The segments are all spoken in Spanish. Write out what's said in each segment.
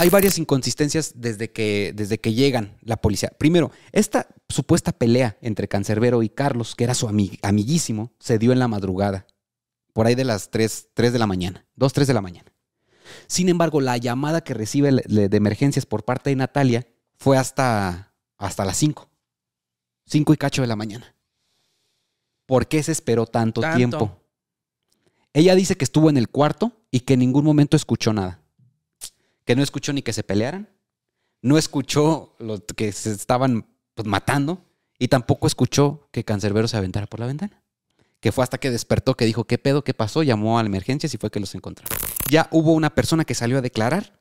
hay varias inconsistencias desde que, desde que llegan la policía. Primero, esta supuesta pelea entre Cancerbero y Carlos, que era su ami- amiguísimo, se dio en la madrugada, por ahí de las 3, 3 de la mañana, 2, 3 de la mañana. Sin embargo, la llamada que recibe de emergencias por parte de Natalia fue hasta, hasta las 5, 5 y cacho de la mañana. ¿Por qué se esperó tanto, Tanto. tiempo? Ella dice que estuvo en el cuarto y que en ningún momento escuchó nada. Que no escuchó ni que se pelearan, no escuchó lo que se estaban pues, matando y tampoco escuchó que Cancerbero se aventara por la ventana. Que fue hasta que despertó que dijo, ¿qué pedo? ¿Qué pasó? Llamó a la emergencia y fue que los encontró. Ya hubo una persona que salió a declarar,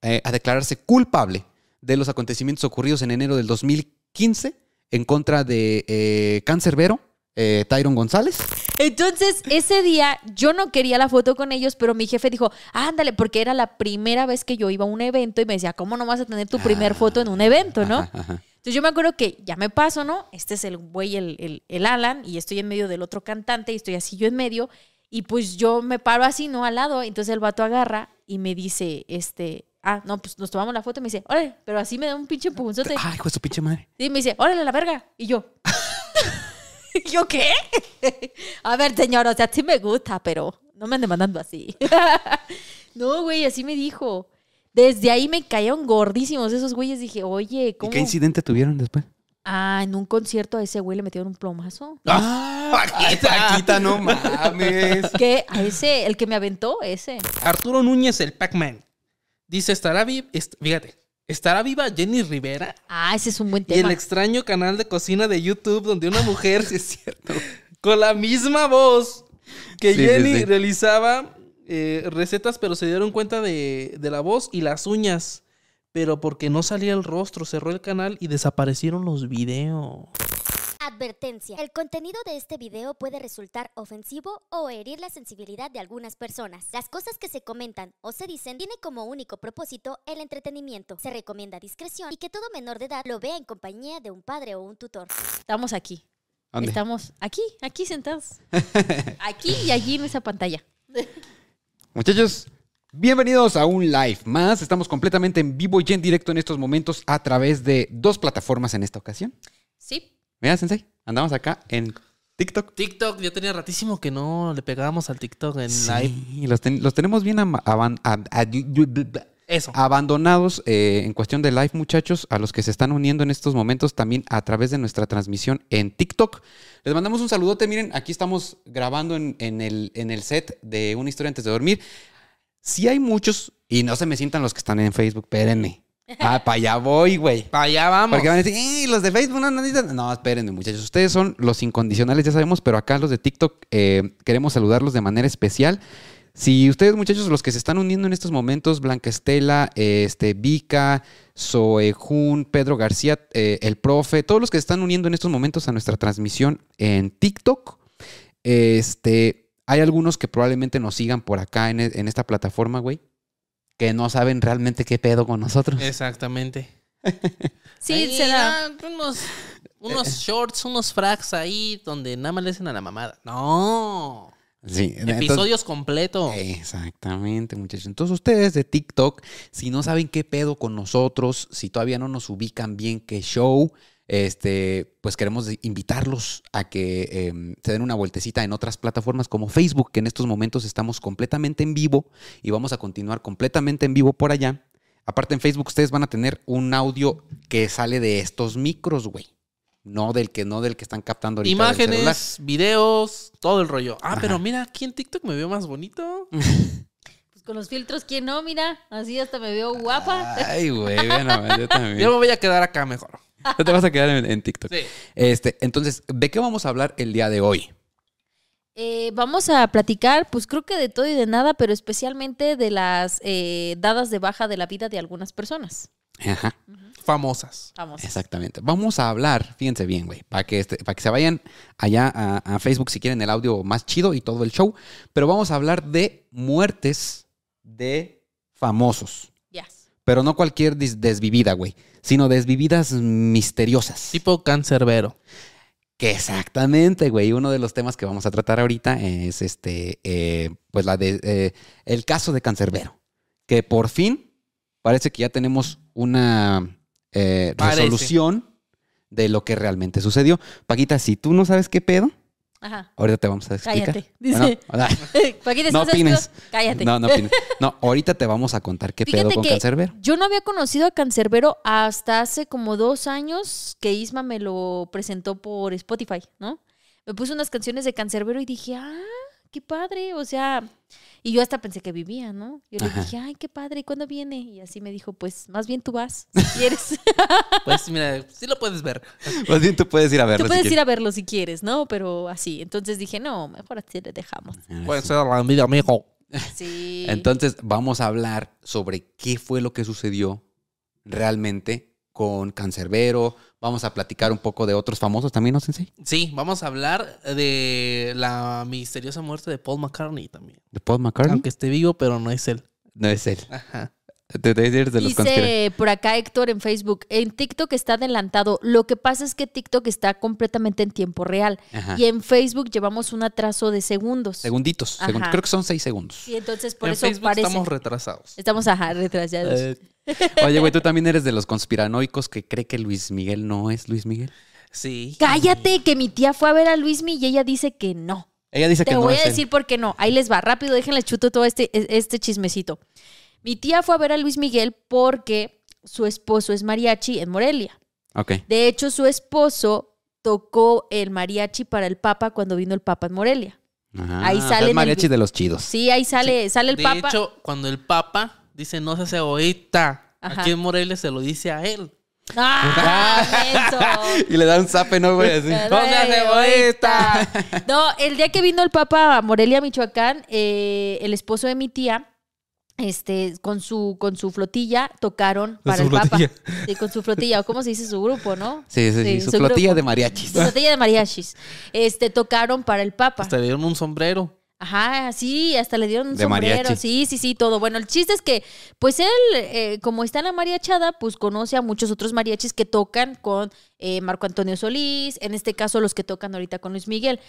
eh, a declararse culpable de los acontecimientos ocurridos en enero del 2015 en contra de eh, Cancerbero, eh, Tyron González. Entonces, ese día yo no quería la foto con ellos, pero mi jefe dijo, ándale, porque era la primera vez que yo iba a un evento y me decía, ¿cómo no vas a tener tu primer foto en un evento, no? Ajá, ajá. Entonces yo me acuerdo que ya me paso, ¿no? Este es el güey, el, el, el Alan, y estoy en medio del otro cantante y estoy así yo en medio. Y pues yo me paro así, ¿no? Al lado. Entonces el vato agarra y me dice, este, ah, no, pues nos tomamos la foto y me dice, órale, pero así me da un pinche empujonzote. Ay, hijo de su pinche madre. Y me dice, órale, la verga. Y yo, ¿yo qué? A ver, señor, o sea, sí me gusta, pero no me ande mandando así. no, güey, así me dijo. Desde ahí me cayeron gordísimos esos güeyes. Dije, oye, ¿Y ¿cómo? qué incidente tuvieron después? Ah, en un concierto a ese güey le metieron un plomazo. Ah, Paquita, no mames. ¿Qué? A ese, el que me aventó, ese. Arturo Núñez, el Pac-Man. Dice, ¿estará viva? Fíjate, ¿estará viva Jenny Rivera? Ah, ese es un buen Y el tema. extraño canal de cocina de YouTube donde una mujer Sí, es cierto. con la misma voz que Sí, sí, Jenny sí. realizaba eh, recetas, pero se dieron cuenta de, de la voz y las uñas. Pero porque no salía el rostro, cerró el canal y desaparecieron los videos. Advertencia. El contenido de este video puede resultar ofensivo o herir la sensibilidad de algunas personas. Las cosas que se comentan o se dicen tiene como único propósito el entretenimiento. Se recomienda discreción y que todo menor de edad lo vea en compañía de un padre o un tutor. Estamos aquí. ¿Dónde? Estamos aquí, aquí sentados. aquí y allí en esa pantalla. Muchachos, bienvenidos a un live más. Estamos completamente en vivo y en directo en estos momentos a través de dos plataformas en esta ocasión. Sí. Mira, Sensei, andamos acá en TikTok. TikTok, ya tenía ratísimo que no le pegábamos al TikTok en live. Sí, los, ten- los tenemos bien aban- Eso. abandonados eh, en cuestión de live, muchachos, a los que se están uniendo en estos momentos también a través de nuestra transmisión en TikTok. Les mandamos un saludote. Miren, aquí estamos grabando en, en el, en el set de Una historia antes de dormir. Si hay muchos, y no se me sientan los que están en Facebook, espérenme. Ah, para allá voy, güey. Para allá vamos. Porque van a decir, "Eh, los de Facebook no necesitan. No, espérenme, muchachos. Ustedes son los incondicionales, ya sabemos, pero acá los de TikTok eh, queremos saludarlos de manera especial. Si ustedes, muchachos, los que se están uniendo en estos momentos, Blanca Estela, eh, este, Vika, Zoe Jun, Pedro García, eh, el profe, todos los que se están uniendo en estos momentos a nuestra transmisión en TikTok, este, hay algunos que probablemente nos sigan por acá en, en esta plataforma, güey, que no saben realmente qué pedo con nosotros. Exactamente. Sí, Ahí, se da. unos, unos shorts, unos frags ahí donde nada más le hacen a la mamada. No. Sí, entonces- Episodios completos. Exactamente, muchachos. Entonces ustedes de TikTok, si no saben qué pedo con nosotros, si todavía no nos ubican bien qué show, este, pues queremos invitarlos a que eh, se den una vueltecita en otras plataformas como Facebook, que en estos momentos estamos completamente en vivo y vamos a continuar completamente en vivo por allá. Aparte en Facebook ustedes van a tener un audio que sale de estos micros, güey. No del que no del que están captando ahorita. Imágenes, videos, todo el rollo. Ah, Ajá. pero mira, aquí en TikTok me veo más bonito. Pues con los filtros, ¿quién no? Mira, así hasta me veo guapa. Ay, güey, nomás, yo también. Yo me voy a quedar acá mejor. Tú te vas a quedar en, en TikTok. Sí. Este, entonces, ¿de qué vamos a hablar el día de hoy? Eh, vamos a platicar, pues creo que de todo y de nada, pero especialmente de las eh, dadas de baja de la vida de algunas personas. Ajá, Famosas. Vamos. exactamente. Vamos a hablar, fíjense bien, güey, para que, este, para que se vayan allá a, a Facebook si quieren el audio más chido y todo el show, pero vamos a hablar de muertes de famosos. Pero no cualquier desvivida, güey, sino desvividas misteriosas. Tipo cancerbero. Que exactamente, güey. Uno de los temas que vamos a tratar ahorita es este, eh, pues la de eh, el caso de Cancerbero. Que por fin parece que ya tenemos una eh, resolución de lo que realmente sucedió. Paquita, si tú no sabes qué pedo, Ajá. ahorita te vamos a explicar. Cállate. Dice. Bueno, no ¿estás opines. Cállate. No, no opines. No, ahorita te vamos a contar qué pedo Fíjate con que Cancerbero. yo no había conocido a Cancerbero hasta hace como dos años que Isma me lo presentó por Spotify, ¿no? Me puso unas canciones de Cancerbero y dije, ah, qué padre, o sea, y yo hasta pensé que vivía, ¿no? Yo le Ajá. dije, ay, qué padre, ¿y cuándo viene? Y así me dijo, pues más bien tú vas, si quieres. Pues mira, sí lo puedes ver. Más bien tú puedes ir a verlo. tú si puedes ir quieres. a verlo si quieres, ¿no? Pero así, entonces dije, no, mejor así le dejamos. Puede ser la envidia, amigo. Sí. Entonces, vamos a hablar sobre qué fue lo que sucedió realmente con Cancerbero. Vamos a platicar un poco de otros famosos también, ¿no, Sensei? Sí, vamos a hablar de la misteriosa muerte de Paul McCartney también. De Paul McCartney. Aunque esté vivo, pero no es él. No es él. Ajá. De los conspira- Dice por acá Héctor en Facebook, en TikTok está adelantado. Lo que pasa es que TikTok está completamente en tiempo real Ajá. y en Facebook llevamos un atraso de segundos. Segunditos. segun- Ajá. Creo que son seis segundos. Y entonces por en eso Facebook parece. estamos retrasados. Estamos ajá, retrasados. Eh, Oye, güey, tú también eres de los conspiranoicos que cree que Luis Miguel no es Luis Miguel. sí. Cállate, que mi tía fue a ver a Luismi y ella dice que no. Ella dice Te que no voy a él. decir por qué no. Ahí les va, rápido, déjenle chuto todo este, este chismecito. Mi tía fue a ver a Luis Miguel porque su esposo es mariachi en Morelia. Ok. De hecho, su esposo tocó el mariachi para el Papa cuando vino el Papa en Morelia. Ajá. Ahí O sea, sale el mariachi vi- de los chidos. Sí, ahí sale, sale el de Papa. hecho, cuando el Papa dice no se hace egoísta, Ajá. aquí en Morelia se lo dice a él. ¡Ah! Y le da un zape, ¿no, güey? Así. Ay, ¡No seas egoísta! No, el día que vino el Papa a Morelia, Michoacán, eh, el esposo de mi tía, este, con su, con su flotilla, tocaron para su el flotilla. Papa. Sí, con su flotilla, o cómo se dice su grupo, ¿no? Sí, sí, sí. Sí, Su su flotilla grupo. de mariachis. Su flotilla de mariachis. Este, tocaron para el Papa. Hasta le dieron un sombrero. Ajá, sí, hasta le dieron un De sombrero. mariachi. Sí, sí, sí, todo. Bueno, el chiste es que, pues él, eh, como está en la mariachada, pues conoce a muchos otros mariachis que tocan con eh, Marco Antonio Solís, en este caso los que tocan ahorita con Luis Miguel.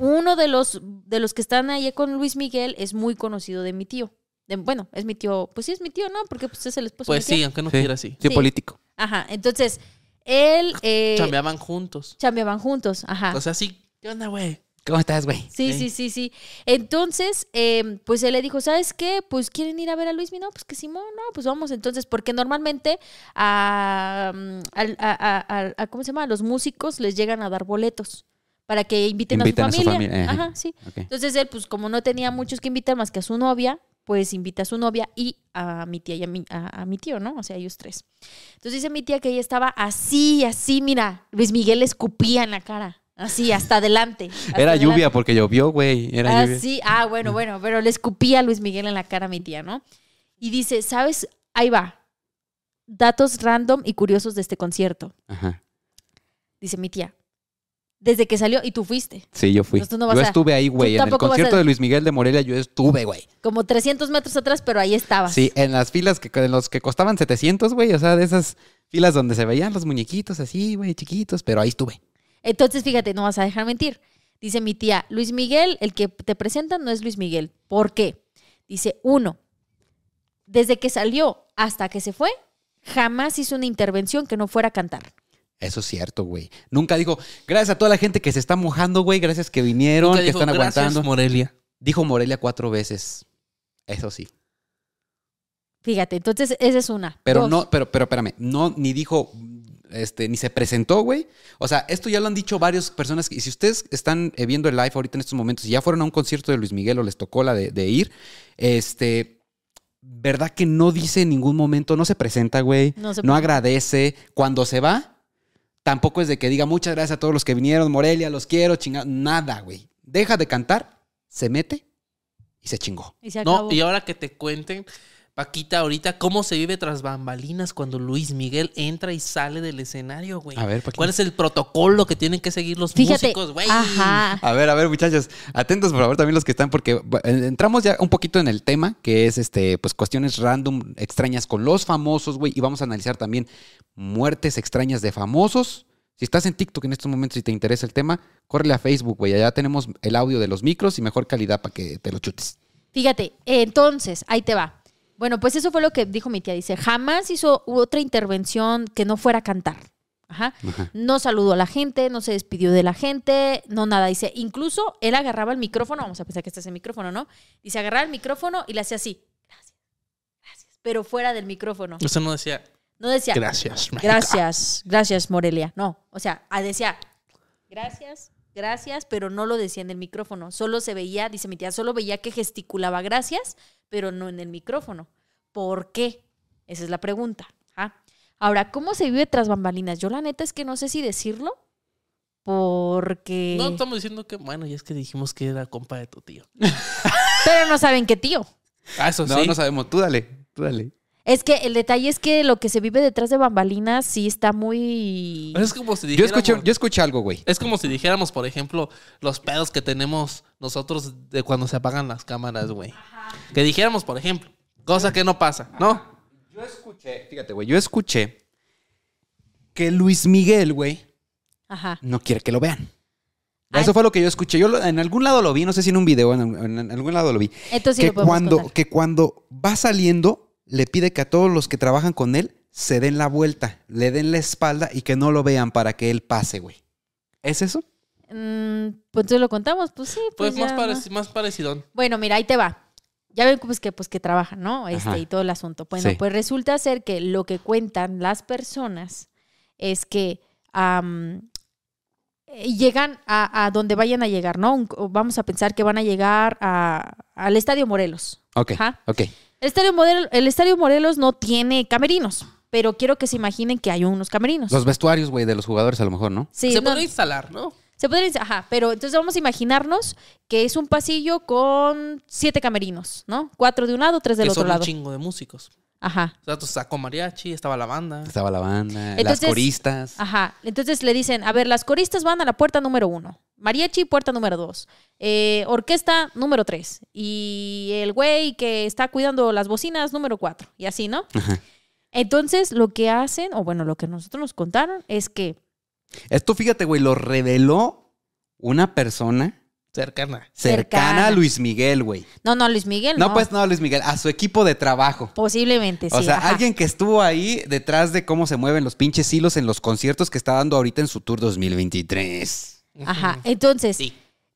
Uno de los, de los que están ahí con Luis Miguel es muy conocido de mi tío. De- bueno, es mi tío, pues sí es mi tío, ¿no? Porque pues es el esposo Pues de mi sí, aunque no Sí. quiera así. Sí, Sí. político. Ajá, entonces, él... Eh, Chambeaban juntos. chambeaban juntos, ajá. O sea, sí. ¿Qué onda, güey? ¿Cómo estás, güey? Sí, Sí. sí, sí, sí. Entonces, eh, pues él le dijo, ¿sabes qué? Pues quieren ir a ver a Luis No, pues que Simón, no, pues vamos entonces, porque normalmente a, mm, al- a, a- a- a- ¿cómo se llama? A los músicos les llegan a dar boletos para que inviten, Inviten a a su familia. familia, ajá. Sí. Entonces él, pues como no tenía muchos que invitar más que a su novia, pues invita a su novia y a mi tía y a mi, a, a mi tío, ¿no? O sea, ellos tres. Entonces dice mi tía que ella estaba así, así, mira, Luis Miguel le escupía en la cara, así, hasta adelante. hasta Era adelante. lluvia porque llovió, güey. Era Ah, lluvia. sí, ah, bueno, bueno, pero le escupía a Luis Miguel en la cara a mi tía, ¿no? Y dice, ¿sabes? Ahí va. Datos random y curiosos de este concierto. Ajá. Dice mi tía. Desde que salió, y tú fuiste, Sí, yo fui. No yo estuve ahí, güey. En el concierto a- de Luis Miguel de Morelia, yo estuve, güey. como 300 metros atrás, pero ahí estabas. Sí, en las filas que en los que costaban 700, güey. O sea, de esas filas donde se veían los muñequitos así, güey, chiquitos. Pero ahí estuve. Entonces, fíjate, no vas a dejar mentir. Dice mi tía, Luis Miguel, el que te presentan no es Luis Miguel. ¿Por qué? Dice, uno, desde que salió hasta que se fue, jamás hizo una intervención que no fuera a cantar. Eso es cierto, güey. Nunca dijo, gracias a toda la gente que se está mojando, güey. Gracias que vinieron, Nunca que dijo, están "Gracias, aguantando. Morelia. Dijo Morelia cuatro veces. Eso sí. Fíjate, entonces esa es una. Pero Dos. no, pero, pero espérame, no, ni dijo, este, ni se presentó, güey. O sea, esto ya lo han dicho varias personas. Y si ustedes están eh, viendo el live ahorita en estos momentos y ya fueron a un concierto de Luis Miguel o les tocó la de, de ir, este, verdad que no dice en ningún momento, no se presenta, güey. No se no agradece. Cuando se va, tampoco es de que diga muchas gracias a todos los que vinieron, Morelia, los quiero, chingada. Nada, güey. Deja de cantar, se mete y se chingó. Y se No, y ahora que te cuenten, Paquita, ahorita, cómo se vive tras bambalinas cuando Luis Miguel entra y sale del escenario, güey. A ver, Paquita. ¿Cuál es el protocolo que tienen que seguir los Fíjate. músicos, güey? Ajá. A ver, a ver, muchachos, atentos por favor también los que están, porque entramos ya un poquito en el tema, que es este, pues cuestiones random, extrañas con los famosos, güey, y vamos a analizar también muertes extrañas de famosos. Si estás en TikTok en estos momentos y te interesa el tema, córrele a Facebook, güey. Allá tenemos el audio de los micros y mejor calidad para que te lo chutes. Fíjate, entonces, ahí te va. Bueno, pues eso fue lo que dijo mi tía. Dice, jamás hizo otra intervención que no fuera a cantar. Ajá. Ajá. No saludó a la gente, no se despidió de la gente, no nada. Dice, incluso él agarraba el micrófono, vamos a pensar que este es el micrófono, ¿no? Dice, agarraba el micrófono y le hacía así. Gracias, gracias. Pero fuera del micrófono. Eso no decía No decía, gracias. México". gracias, gracias, Morelia. No, o sea, ah, decía, gracias, gracias, pero no lo decía en el micrófono. Solo se veía, dice mi tía, solo veía que gesticulaba gracias, pero no en el micrófono. ¿Por qué? Esa es la pregunta. ¿ah? Ahora, ¿cómo se vive tras bambalinas? Yo la neta es que no sé si decirlo, porque... No estamos diciendo que, bueno, y es que dijimos que era compa de tu tío. Pero no saben qué tío. Ah, eso No, sí. no sabemos. Tú dale, tú dale. Es que el detalle es que lo que se vive detrás de bambalinas sí está muy... Es como si Yo dijéramos, escuché, yo escuché algo, güey. es como si dijéramos, por ejemplo, los pedos que tenemos nosotros de cuando se apagan las cámaras, güey. Que dijéramos, por ejemplo, cosa que no pasa, ¿no? Yo escuché, fíjate, güey, yo escuché que Luis Miguel, güey, Ajá. no quiere que lo vean. Eso fue lo que yo escuché. Yo lo- en algún lado lo vi, no sé si en un video, en, en algún lado lo vi. Entonces sí que, lo cuando, contar. que cuando va saliendo, le pide que a todos los que trabajan con él se den la vuelta, le den la espalda y que no lo vean para que él pase, güey. ¿Es eso? Mm, pues entonces lo contamos, pues sí. Pues, Pues más, ya, pareci- ¿no? más parecido. Bueno, mira, ahí te va. Ya ven pues que, pues que trabajan, ¿no? Este, Ajá. y todo el asunto. Bueno, Sí. pues resulta ser que lo que cuentan las personas es que eh, llegan a, a donde vayan a llegar, ¿no? Vamos a pensar que van a llegar a- al Estadio Morelos. Ok, Ajá. ok. El Estadio, Model- el Estadio Morelos no tiene camerinos, pero quiero que se imaginen que hay unos camerinos. Los vestuarios, güey, de los jugadores a lo mejor, ¿no? Sí, se no- podría instalar, ¿no? Se podría decir, ajá, pero entonces vamos a imaginarnos que es un pasillo con siete camerinos, ¿no? Cuatro de un lado, tres del que otro son lado. un chingo de músicos. Ajá, O sea, tú sacó mariachi, estaba la banda. Estaba la banda, las coristas. ajá. Entonces le dicen, a ver, las coristas van a la puerta número uno, mariachi, puerta número dos, eh, orquesta número tres, y el güey que está cuidando las bocinas número cuatro, y así, ¿no? Ajá. Entonces lo que hacen, o bueno, lo que nosotros nos contaron es que Esto, fíjate, güey, lo reveló una persona Cercana. cercana, Cercana. a Luis Miguel, güey. no, no, Luis Miguel, no, No, pues no a Luis Miguel, a su equipo de trabajo. posiblemente sí. o sea, ajá. alguien que estuvo ahí detrás de cómo se mueven los pinches hilos en los conciertos que está dando ahorita en su tour 2023. Ajá, entonces, Sí.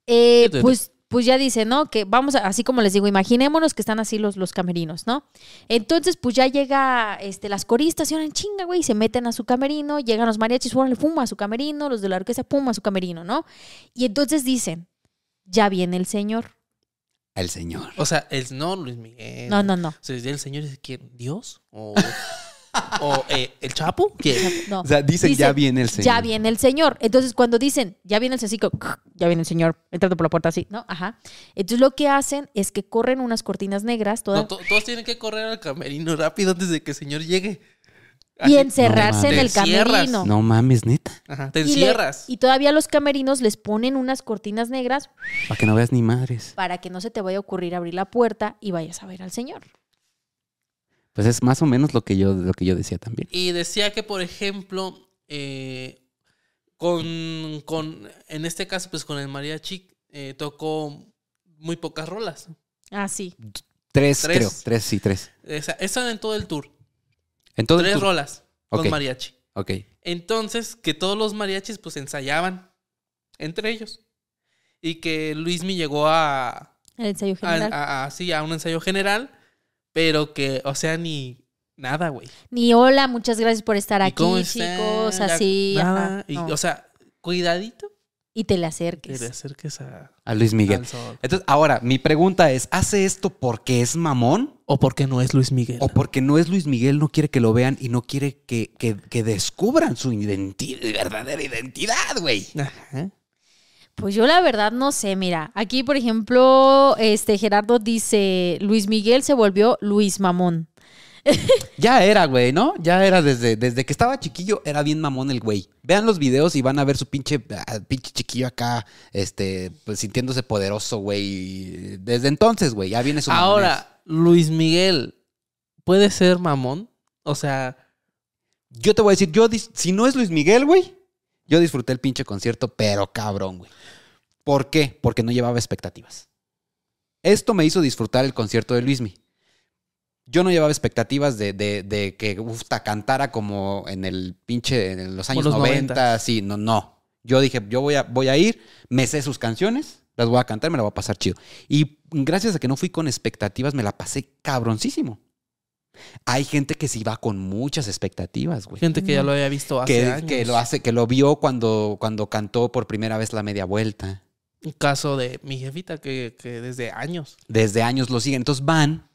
eh, pues, pues ya dice, ¿no? Que vamos, a- así como les digo, imaginémonos que están así los, los camerinos, ¿no? Entonces, pues ya llega este, las coristas y ahora en chinga, güey, se meten a su camerino, llegan los mariachis, órale, pum, a su camerino, los de la orquesta, pum, a su camerino, ¿no? Y entonces dicen, ya viene el señor. El señor. O sea, el no Luis Miguel. No, no, no. O sea, el señor es quién? ¿Dios? ¿O, o eh, el Chapo? ¿Quién? no. O sea, dicen Dice, ya viene el señor. Ya viene el señor. Entonces, cuando dicen, ya viene el señor, ya viene el señor, entrando por la puerta así, ¿no? Ajá. Entonces, lo que hacen es que corren unas cortinas negras, todas, No, to- todos tienen que correr al camerino rápido antes de que el señor llegue. y Así- encerrarse No en el camerino. No mames, neta. Ajá, te Y le- encierras. Y, todavía los camerinos les ponen unas cortinas negras Para que no veas ni madres. para que no se te vaya a ocurrir abrir la puerta y vayas a ver al señor. Pues es más o menos lo que yo, lo que yo decía también. Y decía que, por ejemplo, eh, con, con, en este caso, pues con el mariachi, eh, tocó muy pocas rolas. Ah, sí. Tres, Tres. creo. Tres, sí, tres. O sea, eso en todo el tour. En todo el Tres tour. rolas con mariachi. Ok. Entonces, que todos los mariachis pues ensayaban entre ellos. Y que Luismi llegó a, El ensayo a, general. a- a- sí, a un ensayo general, pero que, o sea, ni nada, güey. Ni hola, muchas gracias por estar ¿Y aquí, cómo chicos. Así. nada. ajá, Y, no. O sea, cuidadito y te le que acerques. le acerques a, A Luis Miguel. Entonces, ahora, mi pregunta es, ¿hace esto porque es mamón? O porque no es Luis Miguel. ¿O porque no es Luis Miguel, no quiere que lo vean y no quiere que, que- que descubran su identi- verdadera identidad, güey? Ajá. Pues yo la verdad no sé, mira, aquí por ejemplo, este Gerardo dice, Luis Miguel se volvió Luis Mamón. Ya era, güey, ¿no? Ya era desde, desde que estaba chiquillo, era bien mamón el güey. Vean los videos y van a ver su pinche, ah, pinche chiquillo acá, este, pues sintiéndose poderoso, güey. Desde entonces, güey, ya viene su mamonés. Ahora, Luis Miguel, ¿puede ser mamón? O sea, Yo te voy a decir, yo si no es Luis Miguel, güey, yo disfruté el pinche concierto, pero cabrón, güey. ¿Por qué? Porque no llevaba expectativas. Esto me hizo disfrutar el concierto de Luismi. Yo no llevaba expectativas de, de- de que ufta, cantara como en el pinche, en los años los 90, 90. sí, no, no. Yo dije, yo voy a, voy a ir, me sé sus canciones, las voy a cantar, me la voy a pasar chido. Y gracias a que no fui con expectativas, me la pasé cabroncísimo. Hay gente que sí va con muchas expectativas, güey. Gente que ya lo había visto hace Que, años. que lo hace, que lo vio cuando, cuando cantó por primera vez la media vuelta. Un caso de mi jefita que, que desde años. Desde años lo siguen. Entonces van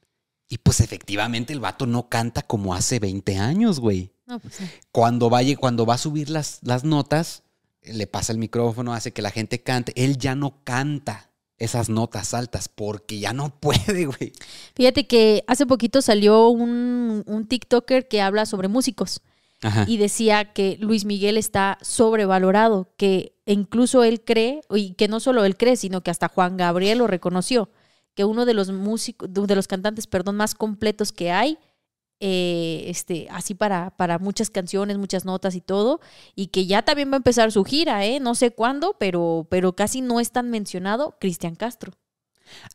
y pues efectivamente el vato no canta como hace 20 años, güey. No, pues sí. Cuando vaya, cuando va a subir las, las notas, le pasa el micrófono, hace que la gente cante. Él ya no canta esas notas altas porque ya no puede, güey. Fíjate que hace poquito salió un, un TikToker que habla sobre músicos Ajá. y decía que Luis Miguel está sobrevalorado, que incluso él cree, y que no solo él cree, sino que hasta Juan Gabriel lo reconoció, que uno de los músicos, de los cantantes, perdón, más completos que hay, eh, este, así para, para muchas canciones, muchas notas y todo, y que ya también va a empezar su gira, ¿eh? No sé cuándo, pero, pero casi no es tan mencionado Cristian Castro.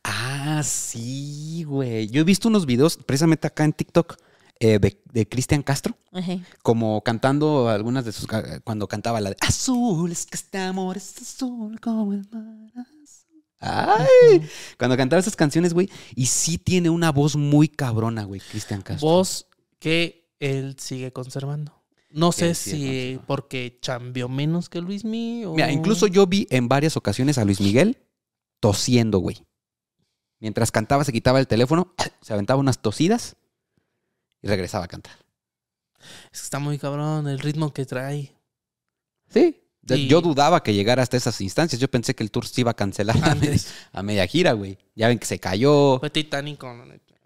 Ah, sí, güey. Yo he visto unos videos precisamente acá en TikTok eh, de, de Cristian Castro. Ajá. como cantando algunas de sus ca- cuando cantaba la de azul es que este amor es azul como el mar azul". Ay, cuando cantaba esas canciones, güey, y sí tiene una voz muy cabrona, güey, Cristian Castro. Voz que él sigue conservando. No sé si conservando. porque cambió menos que Luis Mi o... Mira, incluso yo vi en varias ocasiones a Luis Miguel tosiendo, güey. Mientras cantaba se quitaba el teléfono, se aventaba unas tosidas y regresaba a cantar. Es que está muy cabrón el ritmo que trae. Sí. Y- Yo dudaba que llegara hasta esas instancias. Yo pensé que el tour se iba a cancelar a media, Antes a media gira, güey. Ya ven que se cayó. fue titánico.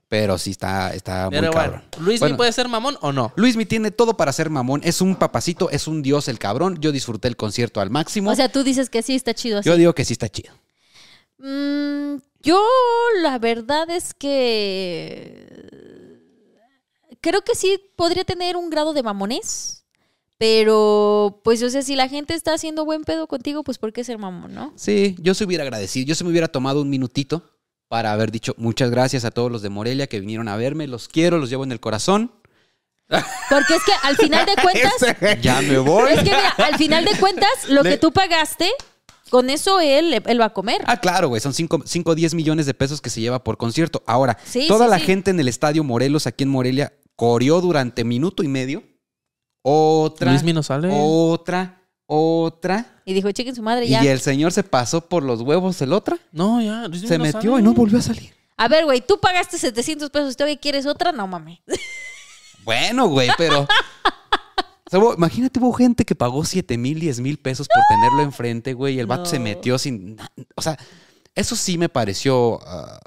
Pero sí está, está muy bueno, cabrón. ¿Luis Mi Bueno. puede ser mamón o no? Luis Mi tiene todo para ser mamón. Es un papacito, es un dios el cabrón. Yo disfruté el concierto al máximo. O sea, tú dices que sí está chido así. Yo digo que sí está chido. Mm, yo la verdad es que creo que sí podría tener un grado de mamones, pero pues o sea, si la gente está haciendo buen pedo contigo, pues ¿por qué ser mamón, no? Sí, yo se hubiera agradecido. Yo se me hubiera tomado un minutito para haber dicho muchas gracias a todos los de Morelia que vinieron a verme. Los quiero, los llevo en el corazón. Porque es que al final de cuentas, Ya me voy. es que mira, al final de cuentas, lo Le- que tú pagaste, con eso él, él va a comer. Ah, claro, güey. Son 5 o 10 millones de pesos que se lleva por concierto. Ahora, Sí, toda sí, la sí. gente en el estadio Morelos, aquí en Morelia, coreó durante minuto y medio. Otra. Luis Mi no sale. Otra. Otra. Y dijo, chequen su madre ya. Y el señor se pasó por los huevos el otra. No, ya. Se no metió sale. y no volvió a salir. A ver, güey, tú pagaste 700 pesos, ¿todavía quieres otra? No mames. Bueno, güey, pero. O sea, hubo- imagínate, hubo gente que pagó 7 mil, 10 mil pesos por tenerlo enfrente, güey. Y el vato se No. metió sin. O sea, eso sí me pareció ah,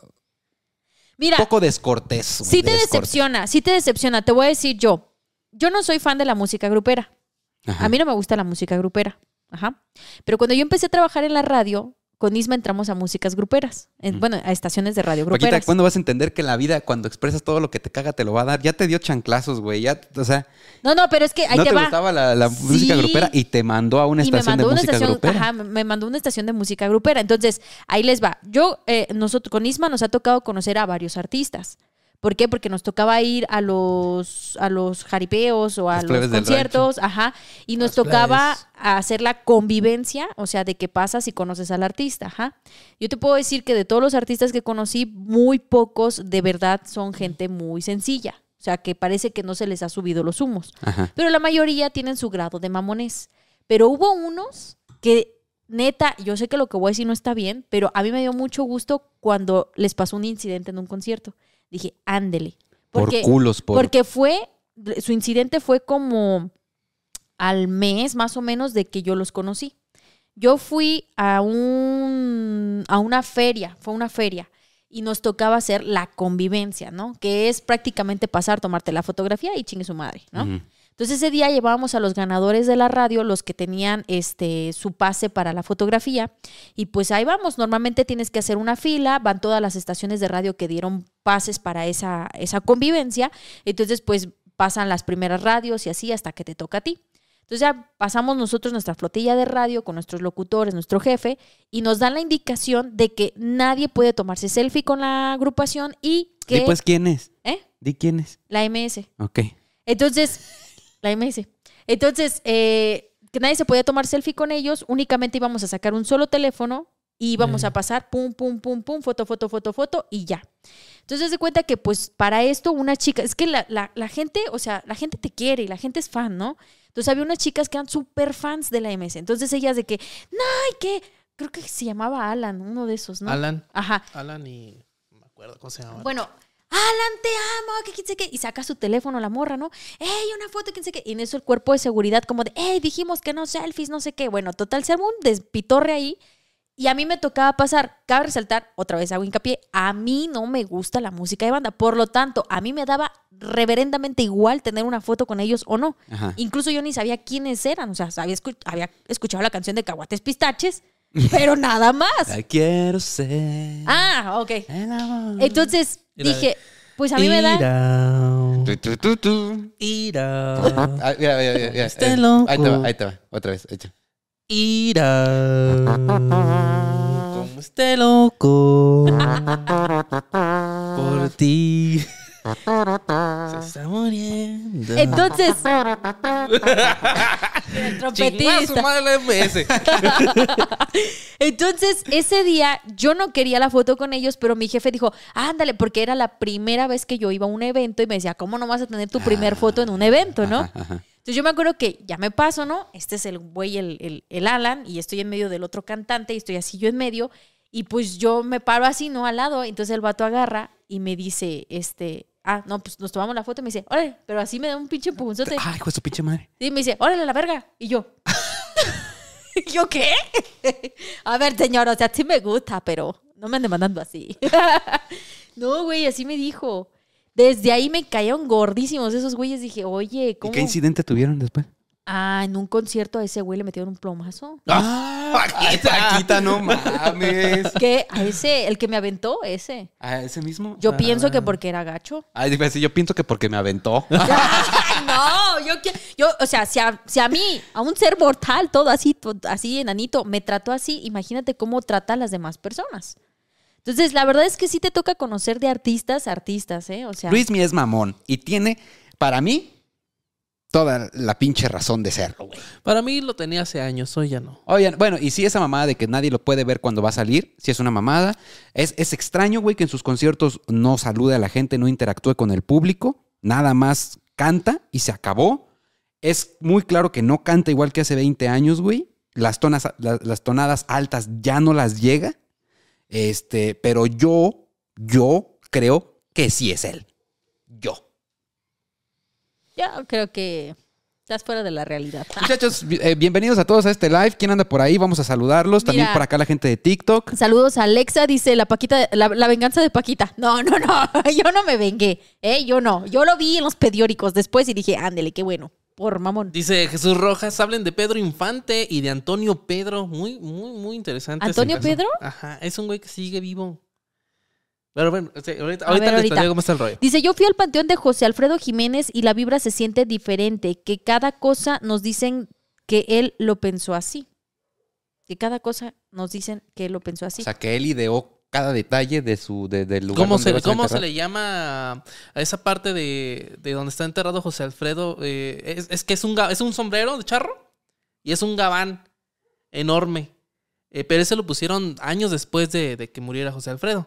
Mira, un poco descortés. Sí te descortés. decepciona, sí te decepciona. Te voy a decir yo. Yo no soy fan de la música grupera. Ajá. A mí no me gusta la música grupera. Ajá. Pero cuando yo empecé a trabajar en la radio, con Isma entramos a músicas gruperas. En-. Bueno, a estaciones de radio Paquita, gruperas. ¿cuándo vas a entender que la vida, cuando expresas todo lo que te caga, te lo va a dar? Ya te dio chanclazos, güey. Ya, o sea, No, no, pero es que ahí no te, te, va. gustaba la, la Sí. música grupera y te mandó a una y me estación de mandó una música estación, grupera. ajá, me- me mandó una estación de música grupera. Entonces, ahí les va. Yo, eh, nosotros, con Isma nos ha tocado conocer a varios artistas. ¿Por qué? Porque nos tocaba ir a los, a los jaripeos o a Las los conciertos, ajá, y nos Las tocaba plebes. hacer la convivencia, o sea, de qué pasa si conoces al artista, ajá. Yo te puedo decir que de todos los artistas que conocí, muy pocos de verdad son gente muy sencilla, o sea, que parece que no se les ha subido los humos Ajá. pero la mayoría tienen su grado de mamones. Pero hubo unos que, neta, yo sé que lo que voy a decir no está bien, pero a mí me dio mucho gusto cuando les pasó un incidente en un concierto. Dije, ándele. Porque, por culos, por. porque fue, su incidente fue como al mes más o menos de que yo los conocí. Yo fui a un a una feria, fue una feria y nos tocaba hacer la convivencia, ¿no? Que es prácticamente pasar, tomarte la fotografía y chingue su madre, ¿no? Entonces ese día llevábamos a los ganadores de la radio, los que tenían este su pase para la fotografía y pues ahí vamos, normalmente tienes que hacer una fila, van todas las estaciones de radio que dieron pases para esa esa convivencia, entonces pues pasan las primeras radios y así hasta que te toca a ti. Entonces ya pasamos nosotros nuestra flotilla de radio con nuestros locutores, nuestro jefe, y nos dan la indicación de que nadie puede tomarse selfie con la agrupación y que ¿Y pues quién es? ¿Eh? ¿Di quién es? La MS. Ok. Entonces, la MS. Entonces, eh, que nadie se podía tomar selfie con ellos, únicamente íbamos a sacar un solo teléfono y íbamos a pasar pum, pum, pum, pum, foto, foto, foto, foto y ya. Entonces, se cuenta que pues para esto una chica, es que la, la- la gente, o sea, la gente te quiere y la gente es fan, ¿no? Entonces había unas chicas que eran súper fans de la MS. Entonces ellas de que, no, y que, creo que se llamaba Alan, uno de esos, ¿no? Alan. Ajá. Alan y. No me acuerdo cómo se llama. Bueno, Alan, te amo, que quién sé qué. Y saca su teléfono la morra, ¿no? ¡Ey, una foto, quién sé qué! Y en eso el cuerpo de seguridad, como de, ¡ey, dijimos que no selfies, no sé qué! Bueno, total, se un despitorre ahí. Y a mí me tocaba pasar, cabe resaltar, otra vez hago hincapié, a mí no me gusta la música de banda. Por lo tanto, a mí me daba reverendamente igual tener una foto con ellos o no. Ajá. Incluso yo ni sabía quiénes eran. O sea, había escuchado la canción de Caguates Pistaches, pero nada más. Ay, quiero ser. Ah, ok. Entonces la dije, pues a mí me da... Ira, Tu, tu, tu, tu. ira, Ah, mira, mira, mira, mira. Este Eh, loco. Ahí te va, ahí te va. Otra vez. echa. ira. Como esté loco por ti. Se está muriendo. Entonces, el trompetista. madre. Entonces, ese día yo no quería la foto con ellos, pero mi jefe dijo, ándale, porque era la primera vez que yo iba a un evento y me decía, ¿cómo no vas a tener tu primer foto en un evento, no? Ajá, ajá. Entonces yo me acuerdo que ya me paso, ¿no? Este es el güey, el, el, el Alan, y estoy en medio del otro cantante y estoy así yo en medio. Y pues yo me paro así, ¿no? Al lado. Entonces el vato agarra y me dice, este, ah, no, pues nos tomamos la foto y me dice, órale, pero así me da un pinche empujonzote. Ay, hijo de su pinche madre. Y me dice, órale, la verga. Y yo, ¿Y ¿yo qué? A ver, señor, o sea, sí me gusta, pero no me ande mandando así. no, güey, así me dijo. Desde ahí me cayeron gordísimos esos güeyes. Dije, oye, ¿Y ¿cómo? qué incidente tuvieron después? Ah, en un concierto a ese güey le metieron un plomazo. Ah, Paquita, Paquita, no mames. ¿Qué? A ese, el que me aventó, ese. ¿A ese mismo? Yo Ah. pienso que porque era gacho. Ay, yo pienso que porque me aventó. no, yo, yo, o sea, si a, si a mí, a un ser mortal, todo así, to- así enanito, me trató así, imagínate cómo trata a las demás personas. Entonces, la verdad es que sí te toca conocer de artistas, a artistas, ¿eh? O sea, Luismi es mamón y tiene, para mí, toda la pinche razón de serlo, güey. Para mí lo tenía hace años, hoy ya no. Oigan, bueno, y si esa mamada de que nadie lo puede ver cuando va a salir, si es una mamada. Es, es extraño, güey, que en sus conciertos no salude a la gente, no interactúe con el público, nada más canta y se acabó. Es muy claro que no canta igual que hace 20 años, güey. Las, tonas, la- las tonadas altas ya no las llega. Este, pero yo, yo creo que sí es él. Yo. creo que estás fuera de la realidad. Muchachos, bi- eh, bienvenidos a todos a este live. ¿Quién anda por ahí? Vamos a saludarlos. También Mira. por acá la gente de TikTok. Saludos a Alexa, dice la Paquita, la, la venganza de Paquita. No, no, no, yo no me vengué, ¿eh? Yo no. Yo lo vi en los periódicos después y dije, ándele, qué bueno, por mamón. Dice Jesús Rojas, hablen de Pedro Infante y de Antonio Pedro. Muy, muy, muy interesante. ¿Antonio. Pedro? Ajá, es un güey que sigue vivo. Pero bueno, o sea, ahorita, ahorita ver, les cómo está el rollo. Dice, yo fui al panteón de José Alfredo Jiménez y la vibra se siente diferente, que cada cosa nos dicen que él lo pensó así. Que cada cosa nos dicen que él lo pensó así. O sea, que él ideó cada detalle de su, de- del lugar ¿Cómo, donde se, cómo se le llama a esa parte de, de donde está enterrado José Alfredo? Eh, es, es que es un, es un sombrero de charro y es un gabán enorme. Eh, pero ese lo pusieron años después de, de que muriera José Alfredo.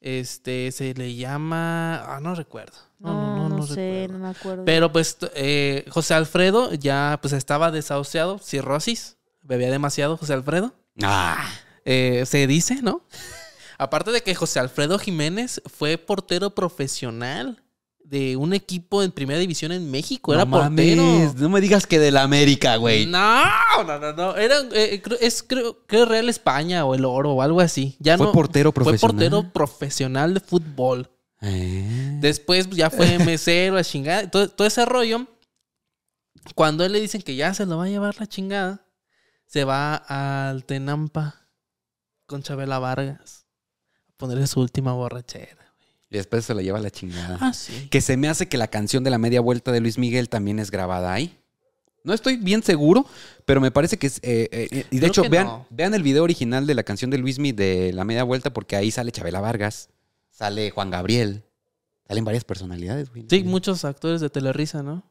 Este se le llama. Ah, no recuerdo. No, no, no, no, sé, recuerdo. no me acuerdo. Pero pues eh, José Alfredo ya pues estaba desahuciado, cirrosis, bebía demasiado José Alfredo. Ah, Eh, se dice, ¿no? Aparte de que José Alfredo Jiménez fue portero profesional de un equipo en primera división en México. Era portero. mames, no me digas que de la América, güey. No, no, no, no. Era, eh, creo- es creo, creo Real España o el Oro o algo así. Ya Fue no, portero Fue profesional. portero profesional de fútbol. Eh. Después pues, ya fue mesero, la chingada, todo, todo ese rollo. Cuando él le dicen que ya se lo va a llevar la chingada, se va al Tenampa con Chabela Vargas a ponerle su última borrachera. Y después se la lleva la chingada. Ah, sí. Que se me hace que la canción de la media vuelta de Luis Miguel también es grabada ahí. No estoy bien seguro, pero me parece que es. eh, eh, y de Creo hecho, vean, no. vean el video original de la canción de Luismi de la media vuelta, porque ahí sale Chabela Vargas, sale Juan Gabriel, Salen varias personalidades, güey. Sí, muchos actores de Telerisa, ¿no?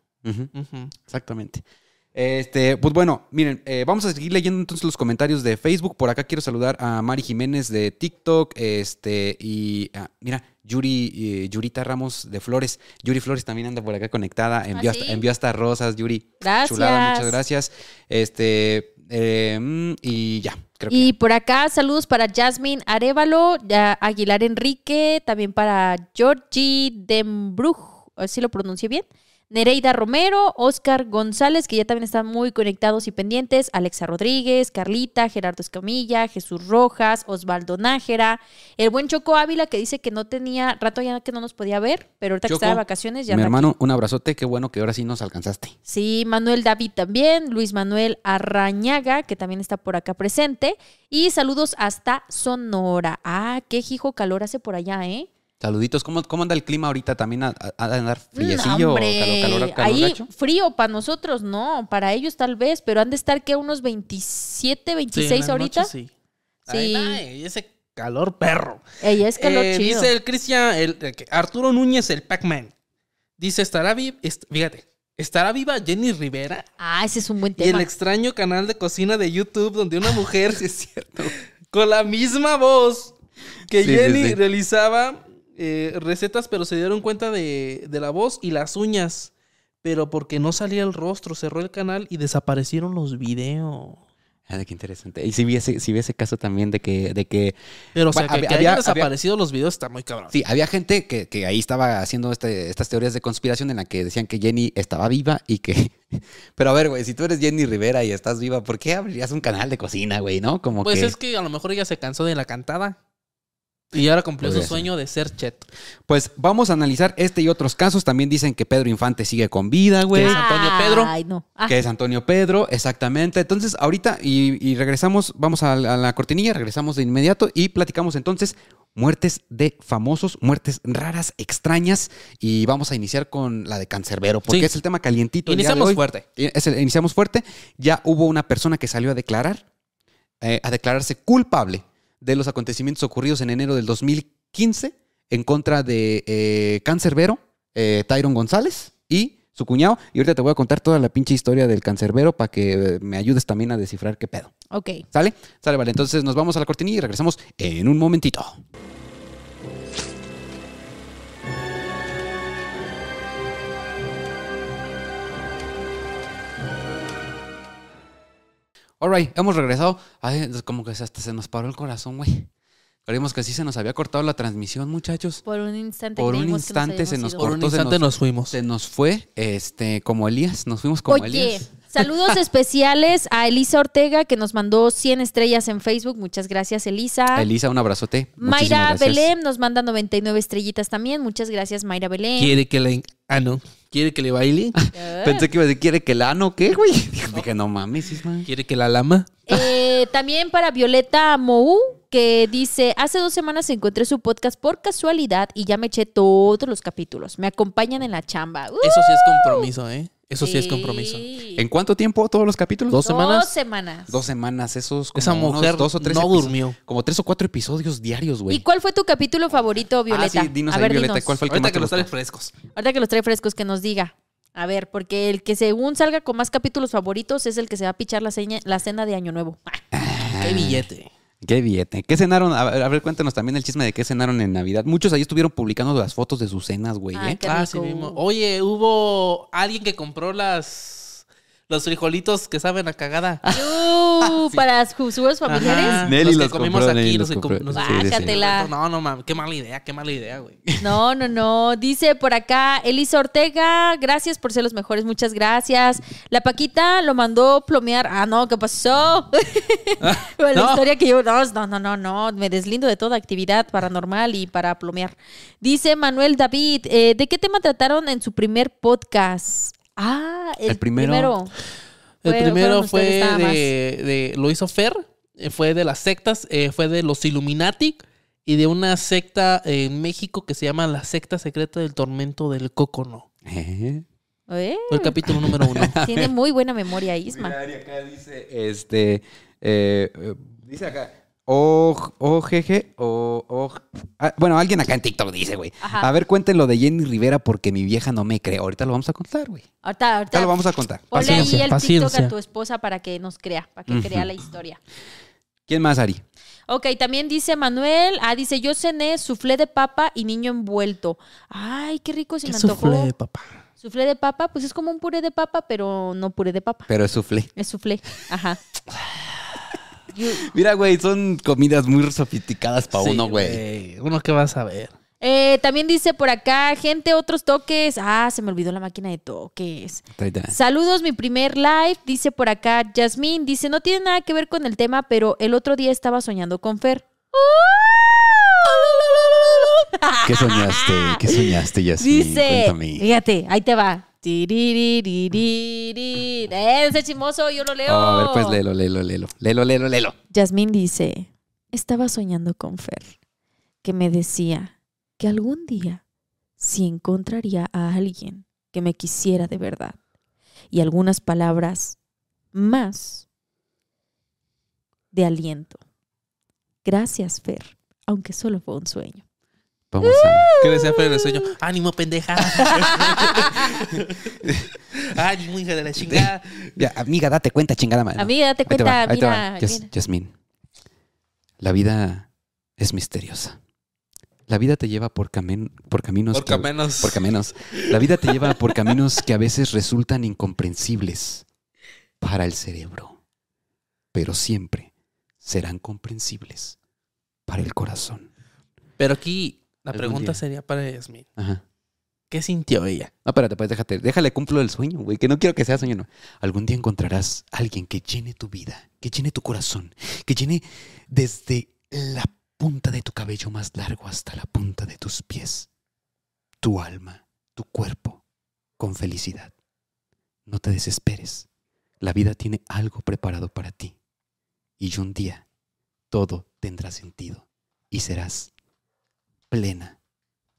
Exactamente. Este, pues bueno, miren, eh, vamos a seguir leyendo entonces los comentarios de Facebook. Por acá quiero saludar a Mari Jiménez de TikTok, este, y ah, mira, Yuri, eh, Yurita Ramos de Flores. Yuri Flores también anda por acá conectada. Envió, ¿Ah, hasta, sí? envió hasta rosas, Yuri. Gracias. Chulada, muchas gracias. Este, eh, mm, y ya, creo que. Y por acá, saludos para Jasmine Arevalo, ya Aguilar Enrique, también para Georgie Dembruj, así lo pronuncié bien. Nereida Romero, Oscar González, que ya también están muy conectados y pendientes, Alexa Rodríguez, Carlita, Gerardo Escamilla, Jesús Rojas, Osvaldo Nájera, el buen Choco Ávila, que dice que no tenía rato ya que no nos podía ver, pero ahorita que está de vacaciones ya Mi hermano, un abrazote. Qué bueno que ahora sí nos alcanzaste. Sí, Manuel David también, Luis Manuel Arrañaga, que también está por acá presente. Y saludos hasta Sonora. Ah, qué hijo calor hace por allá, ¿eh? Saluditos. ¿Cómo, cómo anda el clima ahorita? ¿También ha, ha- ha de andar No, friecillo o hombre, calor, calor, calor Ahí gacho? frío para nosotros, no, para ellos tal vez, pero han de estar que unos 27, Sí, en 26 las ahorita. sí. Sí. Ay, ay, ese calor perro. Ella es calor Eh, chido. Dice el Cristian, el, Arturo Núñez, el Pac-Man. Dice, estará viva, fíjate, ¿estará viva Jenny Rivera? Ah, ese es un buen Y el tema. extraño canal de cocina de YouTube donde una mujer Sí, es cierto. con la misma voz que Sí, sí, Jenny sí. realizaba eh, recetas, pero se dieron cuenta de, de la voz y las uñas. Pero porque no salía el rostro, cerró el canal y desaparecieron los videos. Ah, qué interesante. Y si vi ese, vi ese caso también de que, de que Pero, o sea, Bueno, que, había- que había- hayan desaparecido los videos está muy cabrón. Sí, había gente que, que ahí estaba haciendo este- estas teorías de conspiración en la que decían que Jenny estaba viva y que... Pero a ver, güey, si tú eres Jenny Rivera y estás viva, ¿por qué abrirías un canal de cocina, güey, no? Como Pues que... es que a lo mejor ella se cansó de la cantada. Y ahora cumplió Podría su sueño de ser Chet. Pues vamos a analizar este y otros casos. También dicen que Pedro Infante sigue con vida, güey. ¿Qué es Antonio Pedro? Ay, no. Ah, Que es Antonio Pedro, exactamente. Entonces, ahorita, y, y regresamos, vamos a la, a la cortinilla, regresamos de inmediato y platicamos entonces muertes de famosos, muertes raras, extrañas. Y vamos a iniciar con la de Cancerbero, porque Sí. es el tema calientito. el día de Iniciamos hoy. fuerte. Es el- iniciamos fuerte. Ya hubo una persona que salió a declarar, eh, a declararse culpable de los acontecimientos ocurridos en enero del 2015 en contra de eh, Cancerbero, eh, Tyron González y su cuñado. Y ahorita te voy a contar toda la pinche historia del Cancerbero para que eh, me ayudes también a descifrar qué pedo. ok. ¿Sale? Sale, vale. Entonces nos vamos a la cortinilla y regresamos en un momentito. Alright, hemos regresado. Ay, como que hasta se nos paró el corazón, güey. Creímos que sí se nos había cortado la transmisión, muchachos. Por un instante. Por un instante se nos ido. Por un Cortó, se instante nos- nos fuimos. Se nos fue, este, como Elías, nos fuimos como Oye, Elías. saludos especiales a Elisa Ortega que nos mandó 100 estrellas en Facebook. Muchas gracias, Elisa. Elisa, un abrazote. Mayra Muchísimas gracias. Belén nos manda 99 estrellitas también. Muchas gracias, Mayra Belén. ¿Quiere que le... Ah, no. ¿Quiere que le baile? Pensé que iba a decir, ¿quiere que la ano qué, güey? Dije, no mames, Isma. ¿Quiere que la lama? Eh, también para Violeta Mou, que dice, hace dos semanas encontré su podcast por casualidad y ya me eché todos los capítulos. Me acompañan en la chamba. Uh, Eso sí es compromiso, ¿eh? Eso sí es compromiso. ¿En cuánto tiempo todos los capítulos? Dos semanas. Dos semanas. Dos semanas, esos como Esa unos mujer dos o tres no durmió. Como tres o cuatro episodios diarios, güey. ¿Y cuál fue tu capítulo favorito, Violeta? Ah, sí, dinos A ahí, ver, Violeta, dinos. ¿cuál fue el que Ahorita que te los trae frescos. Ahorita que los trae frescos, que nos diga. A ver, porque el que según salga con más capítulos favoritos es el que se va a pichar la, seña- la cena de Año Nuevo. Qué billete. Qué billete. ¿Qué cenaron? A ver, a ver, cuéntanos también el chisme de qué cenaron en Navidad. Muchos ahí estuvieron publicando las fotos de sus cenas, güey, Ay, ¿eh? Qué Ah, sí rico. mismo. Oye, hubo alguien que compró las los frijolitos que saben a cagada. Uh, Para sus familiares. Ajá, Nelly los que los comimos compró, aquí, Nelly los los que Sí. Bájatela. No, no mames, qué mala idea, qué mala idea, güey. No, no, no. Dice por acá Elisa Ortega, gracias por ser los mejores, muchas gracias. La Paquita lo mandó plomear. Ah, no, ¿qué pasó? Bueno, La no. historia que yo, no, no, no, no, no, me deslindo de toda actividad paranormal y para plomear. Dice Manuel David, eh, ¿de qué tema trataron en su primer podcast? Ah, el, El primero. primero. El Fue- primero fue de, de- Lo hizo Fer, eh, fue de las sectas, eh, fue de los Illuminati y de una secta en México que se llama la secta secreta del tormento del Cócono. ¿Eh? Eh, Fue el capítulo número uno. Tiene muy buena memoria Isma. Mira, y acá dice, este, eh, dice acá, O- OGG o, o- ah, bueno, alguien acá en TikTok dice, güey. A ver, cuenten lo de Jenny Rivera porque mi vieja no me cree. Ahorita lo vamos a contar, güey. Ahorita, Ahorita ahorita. lo vamos a contar. Ponle ahí Paciencia, el TikTok paciencia. a tu esposa para que nos crea, para que crea la historia. ¿Quién más, Ari? Ok, también dice Manuel, ah, dice, yo cené suflé de papa y niño envuelto. Ay, qué rico se ¿Qué me antojó. suflé, papá? Suflé de papa, pues es como un puré de papa, pero no puré de papa. Pero es suflé. Es suflé, ajá. Mira, güey, son comidas muy sofisticadas para Sí, uno, güey. Uno que va a saber. Eh, también dice por acá, gente, otros toques. Ah, se me olvidó la máquina de toques. Tráete. Saludos, mi primer live. Dice por acá, Yasmín, dice, no tiene nada que ver con el tema, pero el otro día estaba soñando con Fer. ¿Qué soñaste? ¿Qué soñaste, Yasmin? Dice, Cuéntame. fíjate, ahí te va. Eh, ese chismoso, yo lo leo. Oh, a ver, pues léelo, léelo, léelo. Léelo, léelo, léelo. Yasmín dice, estaba soñando con Fer, que me decía que algún día sí encontraría a alguien que me quisiera de verdad. Y algunas palabras más de aliento. Gracias, Fer, aunque solo fue un sueño. Vamos a... ¿Qué decía en el sueño? ¡Ánimo, pendeja! ¡Ánimo, hija de la chingada! Ya, amiga, date cuenta, chingada madre. Amiga, date Ahí te cuenta, va, ahí te va. mira, Yas- mira. Yasmín, la vida es misteriosa. La vida te lleva por, camen- por caminos... Por menos. Por caminos. La vida te lleva por caminos que a veces resultan incomprensibles para el cerebro, pero siempre serán comprensibles para el corazón. Pero aquí la pregunta día. sería para Yasmin. Ajá. ¿Qué sintió ella? No, espérate, pues déjate, déjale cumplo el sueño, güey, que no quiero que sea sueño, no. Algún día encontrarás a alguien que llene tu vida, que llene tu corazón, que llene desde la punta de tu cabello más largo hasta la punta de tus pies, tu alma, tu cuerpo, con felicidad. No te desesperes, la vida tiene algo preparado para ti y un día todo tendrá sentido y serás plena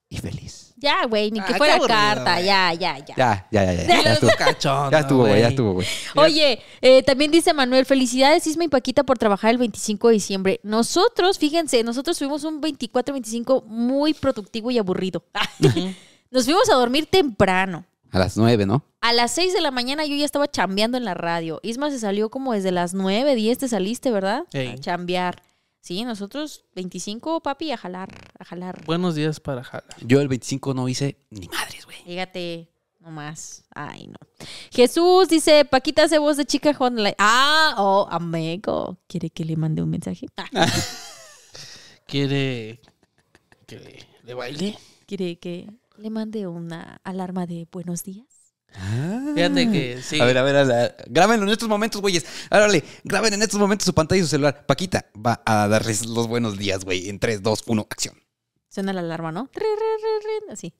y feliz. Ya, güey, ni que Ah, fuera aburrido, carta, güey. ya, ya, ya. Ya, ya, ya, ya. Ya estuvo, Cachondo, ya estuvo, güey, ya estuvo, güey. Oye, eh, también dice Manuel, felicidades Isma y Paquita por trabajar el 25 de diciembre. Nosotros, fíjense, nosotros tuvimos un 24-25 muy productivo y aburrido. Nos fuimos a dormir temprano. A las nueve, ¿no? A las 6 de la mañana yo ya estaba chambeando en la radio. Isma se salió como desde las 9, 10 te saliste, ¿verdad? Ey. A chambear. Sí, nosotros 25, papi, a jalar, a jalar. Buenos días para jalar. Yo el 25 no hice ni madres, güey. Fíjate, nomás. Ay, no. Jesús dice, Paquita hace voz de chica hotline. Ah, oh, amigo. ¿Quiere que le mande un mensaje? Ah, ¿Quiere que le, le baile? ¿Quiere que le mande una alarma de buenos días? Fíjate que sí. A ver, a ver, a ver, grábenlo en estos momentos, güeyes. Árale, graben en estos momentos su pantalla y su celular. Paquita va a darles los buenos días, güey. En 3, 2, 1, acción. Suena la alarma, ¿no? Así.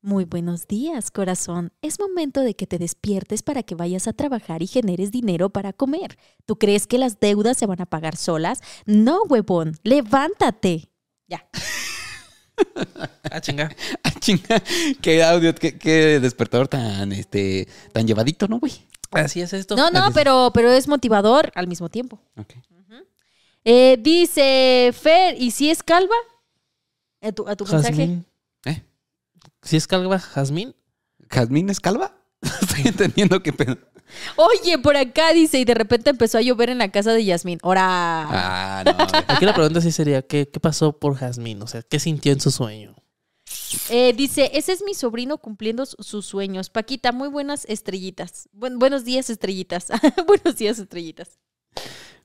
Muy buenos días, corazón. Es momento de que te despiertes para que vayas a trabajar y generes dinero para comer. ¿Tú crees que las deudas se van a pagar solas? No, huevón. Levántate. Ya. Ah, chinga. Ah, chinga, qué audio, qué, qué despertador tan, este, tan llevadito, ¿no, güey? Así es esto. No, no, pero, pero es motivador al mismo tiempo. Ok. Eh, dice Fer, ¿y si es calva? ¿A tu, a tu mensaje? ¿Eh? ¿Si es calva Jazmín? ¿Jazmín es calva? Estoy entendiendo qué pedo. Oye, por acá dice, y de repente empezó a llover en la casa de Yasmín. Ahora. Ah, no. Aquí la pregunta sí sería, ¿qué, qué pasó por Jazmín? O sea, ¿qué sintió en su sueño? Eh, dice, ese es mi sobrino cumpliendo su- sus sueños. Paquita, muy buenas estrellitas. Buen- buenos días, estrellitas. buenos días, estrellitas.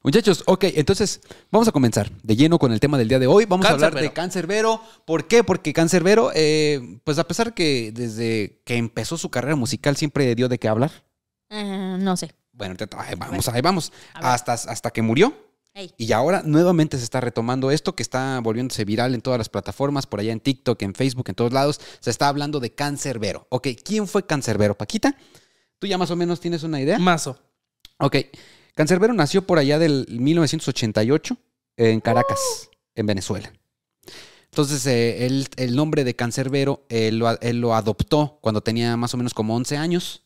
Muchachos, ok, entonces vamos a comenzar de lleno con el tema del día de hoy. Vamos a hablar de Cancerbero. ¿Por qué? Porque Cancerbero, eh, pues a pesar que desde que empezó su carrera musical siempre dio de qué hablar. Ah, no sé. Bueno, te- ahí vamos, ahí vamos. Hasta, hasta que murió. Y ahora nuevamente se está retomando esto que está volviéndose viral en todas las plataformas, por allá en TikTok, en Facebook, en todos lados. Se está hablando de Cancerbero. Ok, ¿quién fue Cancerbero? Paquita, ¿tú ya más o menos tienes una idea? Mazo. Ok, Cancerbero nació por allá del 1988 en Caracas, en Venezuela. Entonces, eh, él- el nombre de Cancerbero él lo, a- él lo adoptó cuando tenía más o menos como 11 años,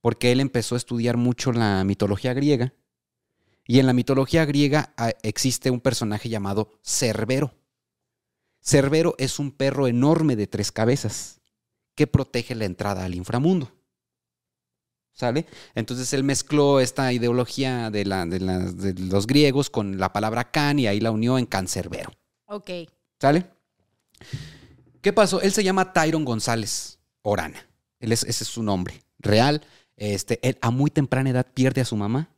porque él empezó a estudiar mucho la mitología griega Y en la mitología griega ah, existe un personaje llamado Cerbero. Cerbero es un perro enorme de tres cabezas que protege la entrada al inframundo. ¿Sale? Entonces él mezcló esta ideología de, la- de la- de los griegos con la palabra can y ahí la unió en cancerbero. Ok. ¿Sale? ¿Qué pasó? Él se llama Tyron González Orana. Él es, ese es su nombre real. Este, él a muy temprana edad pierde a su mamá.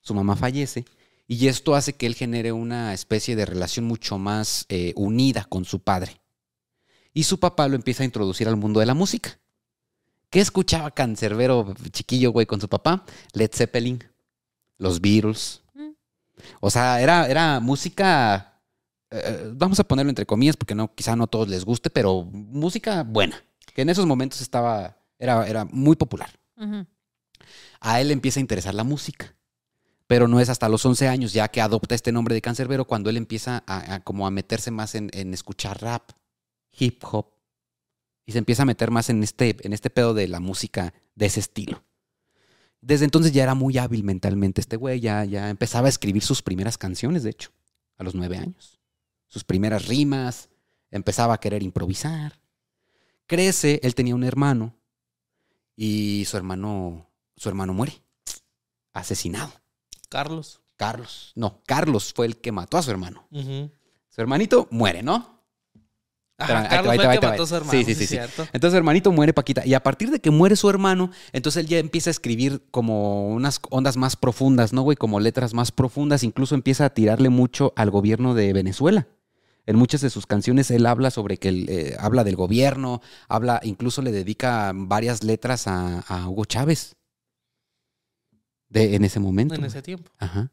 Su mamá fallece. Y esto hace que él genere una especie de relación mucho más eh, unida con su padre. Y su papá lo empieza a introducir al mundo de la música. ¿Qué escuchaba Cancerbero chiquillo, güey, con su papá? Led Zeppelin, los Beatles. Mm. O sea, era, era música eh, vamos a ponerlo entre comillas porque no, quizá no a todos les guste, pero música buena, que en esos momentos estaba, era, era muy popular. Ujú. A él empieza a interesar la música, pero no es hasta los 11 años ya que adopta este nombre de cancerbero cuando él empieza a, a como a meterse más en, en escuchar rap, hip hop, y se empieza a meter más en este, en este pedo de la música de ese estilo. Desde entonces ya era muy hábil mentalmente este güey, ya, ya empezaba a escribir sus primeras canciones, de hecho, a los nueve años. Sus primeras rimas, empezaba a querer improvisar. Crece, él tenía un hermano y su hermano, su hermano muere, asesinado. Carlos. Carlos, no, Carlos fue el que mató a su hermano. Su hermanito muere, ¿no? Ajá, Carlos fue el que mató a su hermano. Sí, sí, sí. Entonces su hermanito muere Paquita. Y a partir de que muere su hermano, entonces él ya empieza a escribir como unas ondas más profundas, ¿no, güey? Como letras más profundas. Incluso empieza a tirarle mucho al gobierno de Venezuela. En muchas de sus canciones él habla sobre que él, eh, habla del gobierno, habla, incluso le dedica varias letras a, a Hugo Chávez. De, en ese momento. En ese tiempo. Ajá.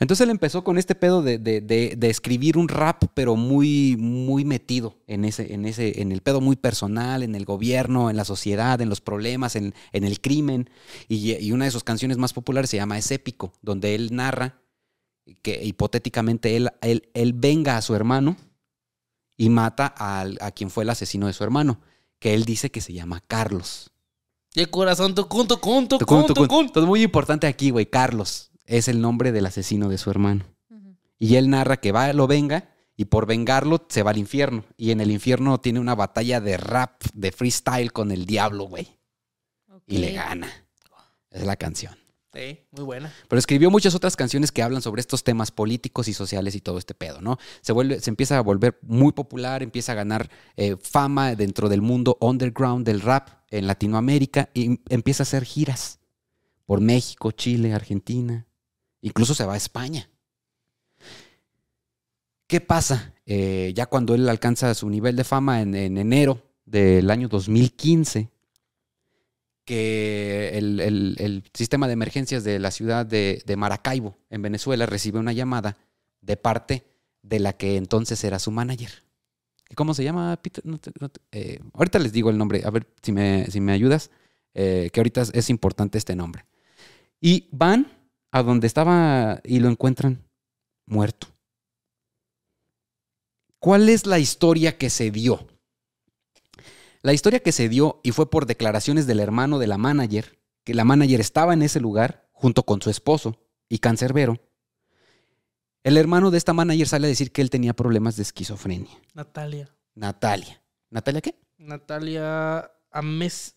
Entonces él empezó con este pedo de, de- de- de escribir un rap, pero muy, muy metido en ese, en ese, en el pedo muy personal, en el gobierno, en la sociedad, en los problemas, en, en el crimen. Y, y una de sus canciones más populares se llama Es épico, donde él narra que hipotéticamente él, él, él venga a su hermano y mata al- a quien fue el asesino de su hermano, que él dice que se llama Carlos. Y el corazón, tucun, tucun, tucun, Tucun, tucun. tucun. Entonces, muy importante aquí, güey, Carlos es el nombre del asesino de su hermano. Y él narra que va, lo venga y por vengarlo se va al infierno. Y en el infierno tiene una batalla de rap, de freestyle con el diablo, güey. Y le gana. Es la canción. Sí, muy buena. Pero escribió muchas otras canciones que hablan sobre estos temas políticos y sociales y todo este pedo, ¿no? Se, vuelve, se empieza a volver muy popular, empieza a ganar eh, fama dentro del mundo underground del rap en Latinoamérica y empieza a hacer giras por México, Chile, Argentina. Incluso se va a España. ¿Qué pasa? Eh, ya cuando él alcanza su nivel de fama en, en enero del año 2015, que el, el- el sistema de emergencias de la ciudad de, de Maracaibo, en Venezuela, recibe una llamada de parte de la que entonces era su manager. ¿Y ¿Cómo se llama, Peter? Eh, ahorita les digo el nombre, a ver si me, si me ayudas, eh, que ahorita es importante este nombre. Y van a donde estaba y lo encuentran muerto. ¿Cuál es la historia que se dio? La historia que se dio y fue por declaraciones del hermano de la manager, que la manager estaba en ese lugar junto con su esposo y cancerbero. El hermano de esta manager sale a decir que él tenía problemas de esquizofrenia. Natalia. Natalia. ¿Natalia qué? Natalia Ames...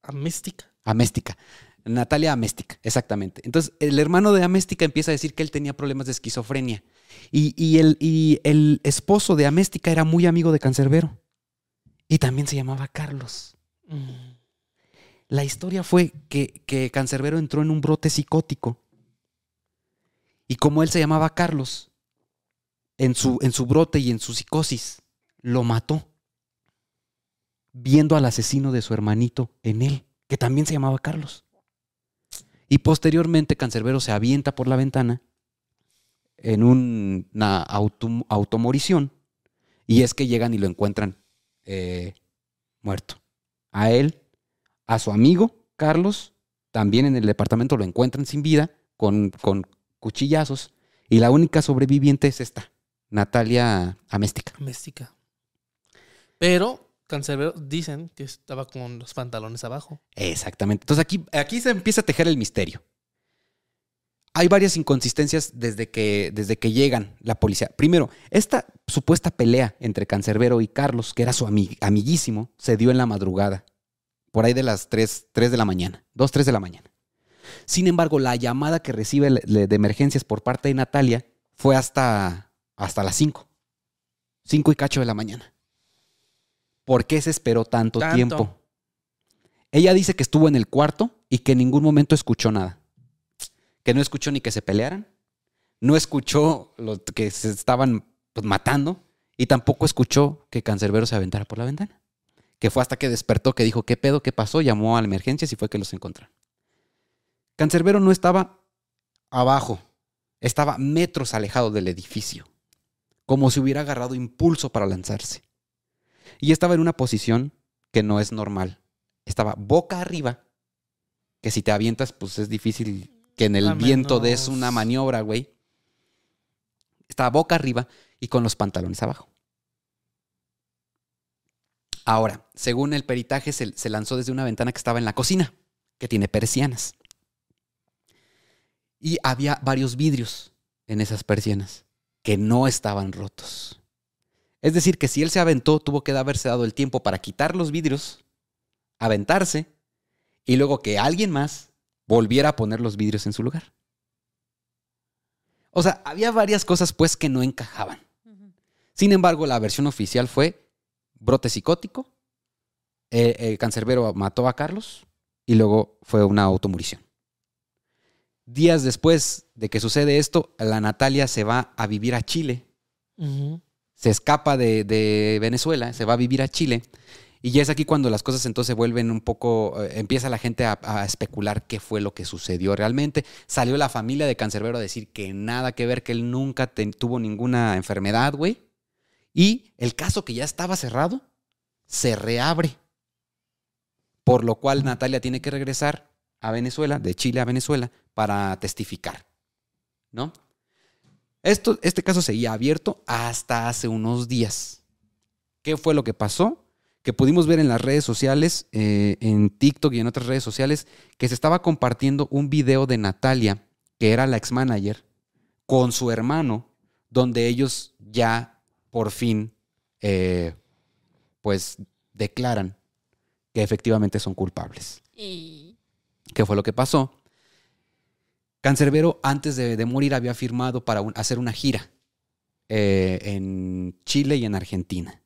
Améstica. Améstica. Natalia Améstica, exactamente. Entonces, el hermano de Améstica empieza a decir que él tenía problemas de esquizofrenia. Y, y el, y el esposo de Améstica era muy amigo de Cancerbero. Y también se llamaba Carlos. Mm. La historia fue que, que Cancerbero entró en un brote psicótico. Y como él se llamaba Carlos, en su, en su brote y en su psicosis, lo mató. Viendo al asesino de su hermanito en él, que también se llamaba Carlos. Y posteriormente Cancerbero se avienta por la ventana en un- una autom- automorición. Y es que llegan y lo encuentran eh, muerto. A él, a su amigo Carlos, también en el departamento lo encuentran sin vida, con, con cuchillazos. Y la única sobreviviente es esta, Natalia Améstica. Améstica. Pero Cancerbero dicen que estaba con los pantalones abajo. Exactamente. Entonces aquí, aquí se empieza a tejer el misterio. hay varias inconsistencias desde que, desde que llegan la policía. Primero, esta supuesta pelea entre Cancerbero y Carlos, que era su ami- amiguísimo, se dio en la madrugada, por ahí de las 3, 3 de la mañana, 2, 3 de la mañana. Sin embargo, la llamada que recibe de emergencias por parte de Natalia fue hasta, hasta las 5, 5 y cacho de la mañana. ¿Por qué se esperó tanto, Tanto. tiempo? Ella dice que estuvo en el cuarto y que en ningún momento escuchó nada que no escuchó ni que se pelearan, no escuchó lo que se estaban pues, matando y tampoco escuchó que Cancerbero se aventara por la ventana. Que fue hasta que despertó que dijo, ¿qué pedo? ¿Qué pasó? Llamó a la emergencia y fue que los encontraron. Cancerbero no estaba abajo, estaba metros alejado del edificio, como si hubiera agarrado impulso para lanzarse. Y estaba en una posición que no es normal. Estaba boca arriba, que si te avientas, pues es difícil que en el A viento des una maniobra, güey. Estaba boca arriba y con los pantalones abajo. Ahora, según el peritaje, se, se lanzó desde una ventana que estaba en la cocina, que tiene persianas. Y había varios vidrios en esas persianas que no estaban rotos. Es decir, que si él se aventó, tuvo que haberse dado el tiempo para quitar los vidrios, aventarse y luego que alguien más volviera a poner los vidrios en su lugar. O sea, había varias cosas pues que no encajaban. Sin embargo, la versión oficial fue brote psicótico, eh, el cancerbero mató a Carlos y luego fue una automurición. Días después de que sucede esto, la Natalia se va a vivir a Chile se escapa de, de Venezuela, se va a vivir a Chile. Y ya es aquí cuando las cosas entonces vuelven un poco, eh, empieza la gente a, a especular qué fue lo que sucedió realmente. Salió la familia de Cancerbero a decir que nada que ver, que él nunca te- tuvo ninguna enfermedad, güey. Y el caso que ya estaba cerrado, se reabre. Por lo cual Natalia tiene que regresar a Venezuela, de Chile a Venezuela, para testificar. ¿No? Esto, este caso seguía abierto hasta hace unos días. ¿Qué fue lo que pasó? Que pudimos ver en las redes sociales, eh, en TikTok y en otras redes sociales, que se estaba compartiendo un video de Natalia, que era la ex manager, con su hermano, donde ellos ya por fin, eh, pues, declaran que efectivamente son culpables. ¿Qué fue lo que pasó? Cancerbero, antes de, morir, había firmado para hacer una gira eh, en Chile y en Argentina.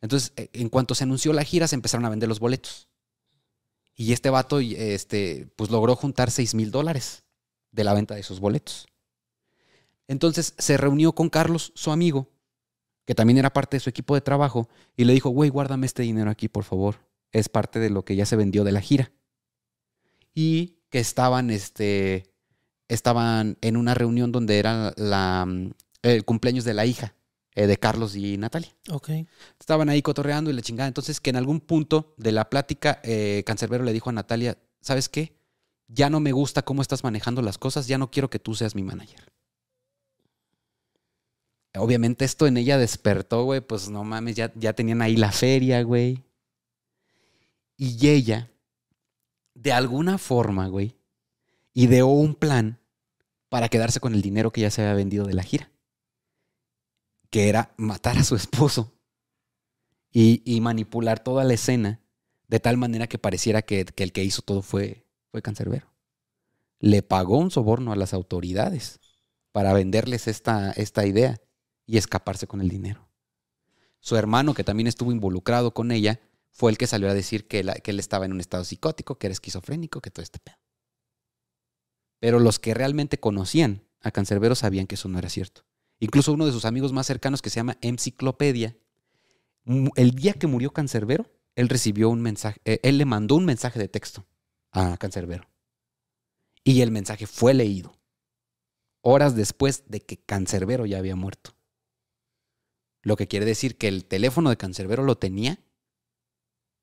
Entonces, eh, en cuanto se anunció la gira, se empezaron a vender los boletos. Y este vato, este, pues logró juntar 6 mil dólares de la venta de esos boletos. Entonces se reunió con Carlos, su amigo, que también era parte de su equipo de trabajo, y le dijo, güey, guárdame este dinero aquí, por favor. Es parte de lo que ya se vendió de la gira y que estaban, este, estaban en una reunión donde era la, mm, el cumpleaños de la hija eh, de Carlos y Natalia. Ok. Estaban ahí cotorreando y la chingada. Entonces, que en algún punto de la plática, eh, Cancerbero le dijo a Natalia, ¿sabes qué? Ya no me gusta cómo estás manejando las cosas, ya no quiero que tú seas mi manager. Obviamente esto en ella despertó, güey, pues no mames, ya, ya tenían ahí la feria, güey. Y ella, de alguna forma, güey, ideó un plan para quedarse con el dinero que ya se había vendido de la gira. Que era matar a su esposo y, y manipular toda la escena de tal manera que pareciera que, que el que hizo todo fue, fue Cancerbero. Le pagó un soborno a las autoridades para venderles esta, esta idea y escaparse con el dinero. Su hermano, que también estuvo involucrado con ella, fue el que salió a decir que, él estaba en un estado psicótico, que era esquizofrénico, que todo este pedo. Pero los que realmente conocían a Cancerbero sabían que eso no era cierto. Incluso uno de sus amigos más cercanos, que se llama Enciclopedia, el día que murió Cancerbero, él recibió un mensaje, eh, él le mandó un mensaje de texto a Cancerbero. Y el mensaje fue leído horas después de que Cancerbero ya había muerto. Lo que quiere decir que el teléfono de Cancerbero lo tenía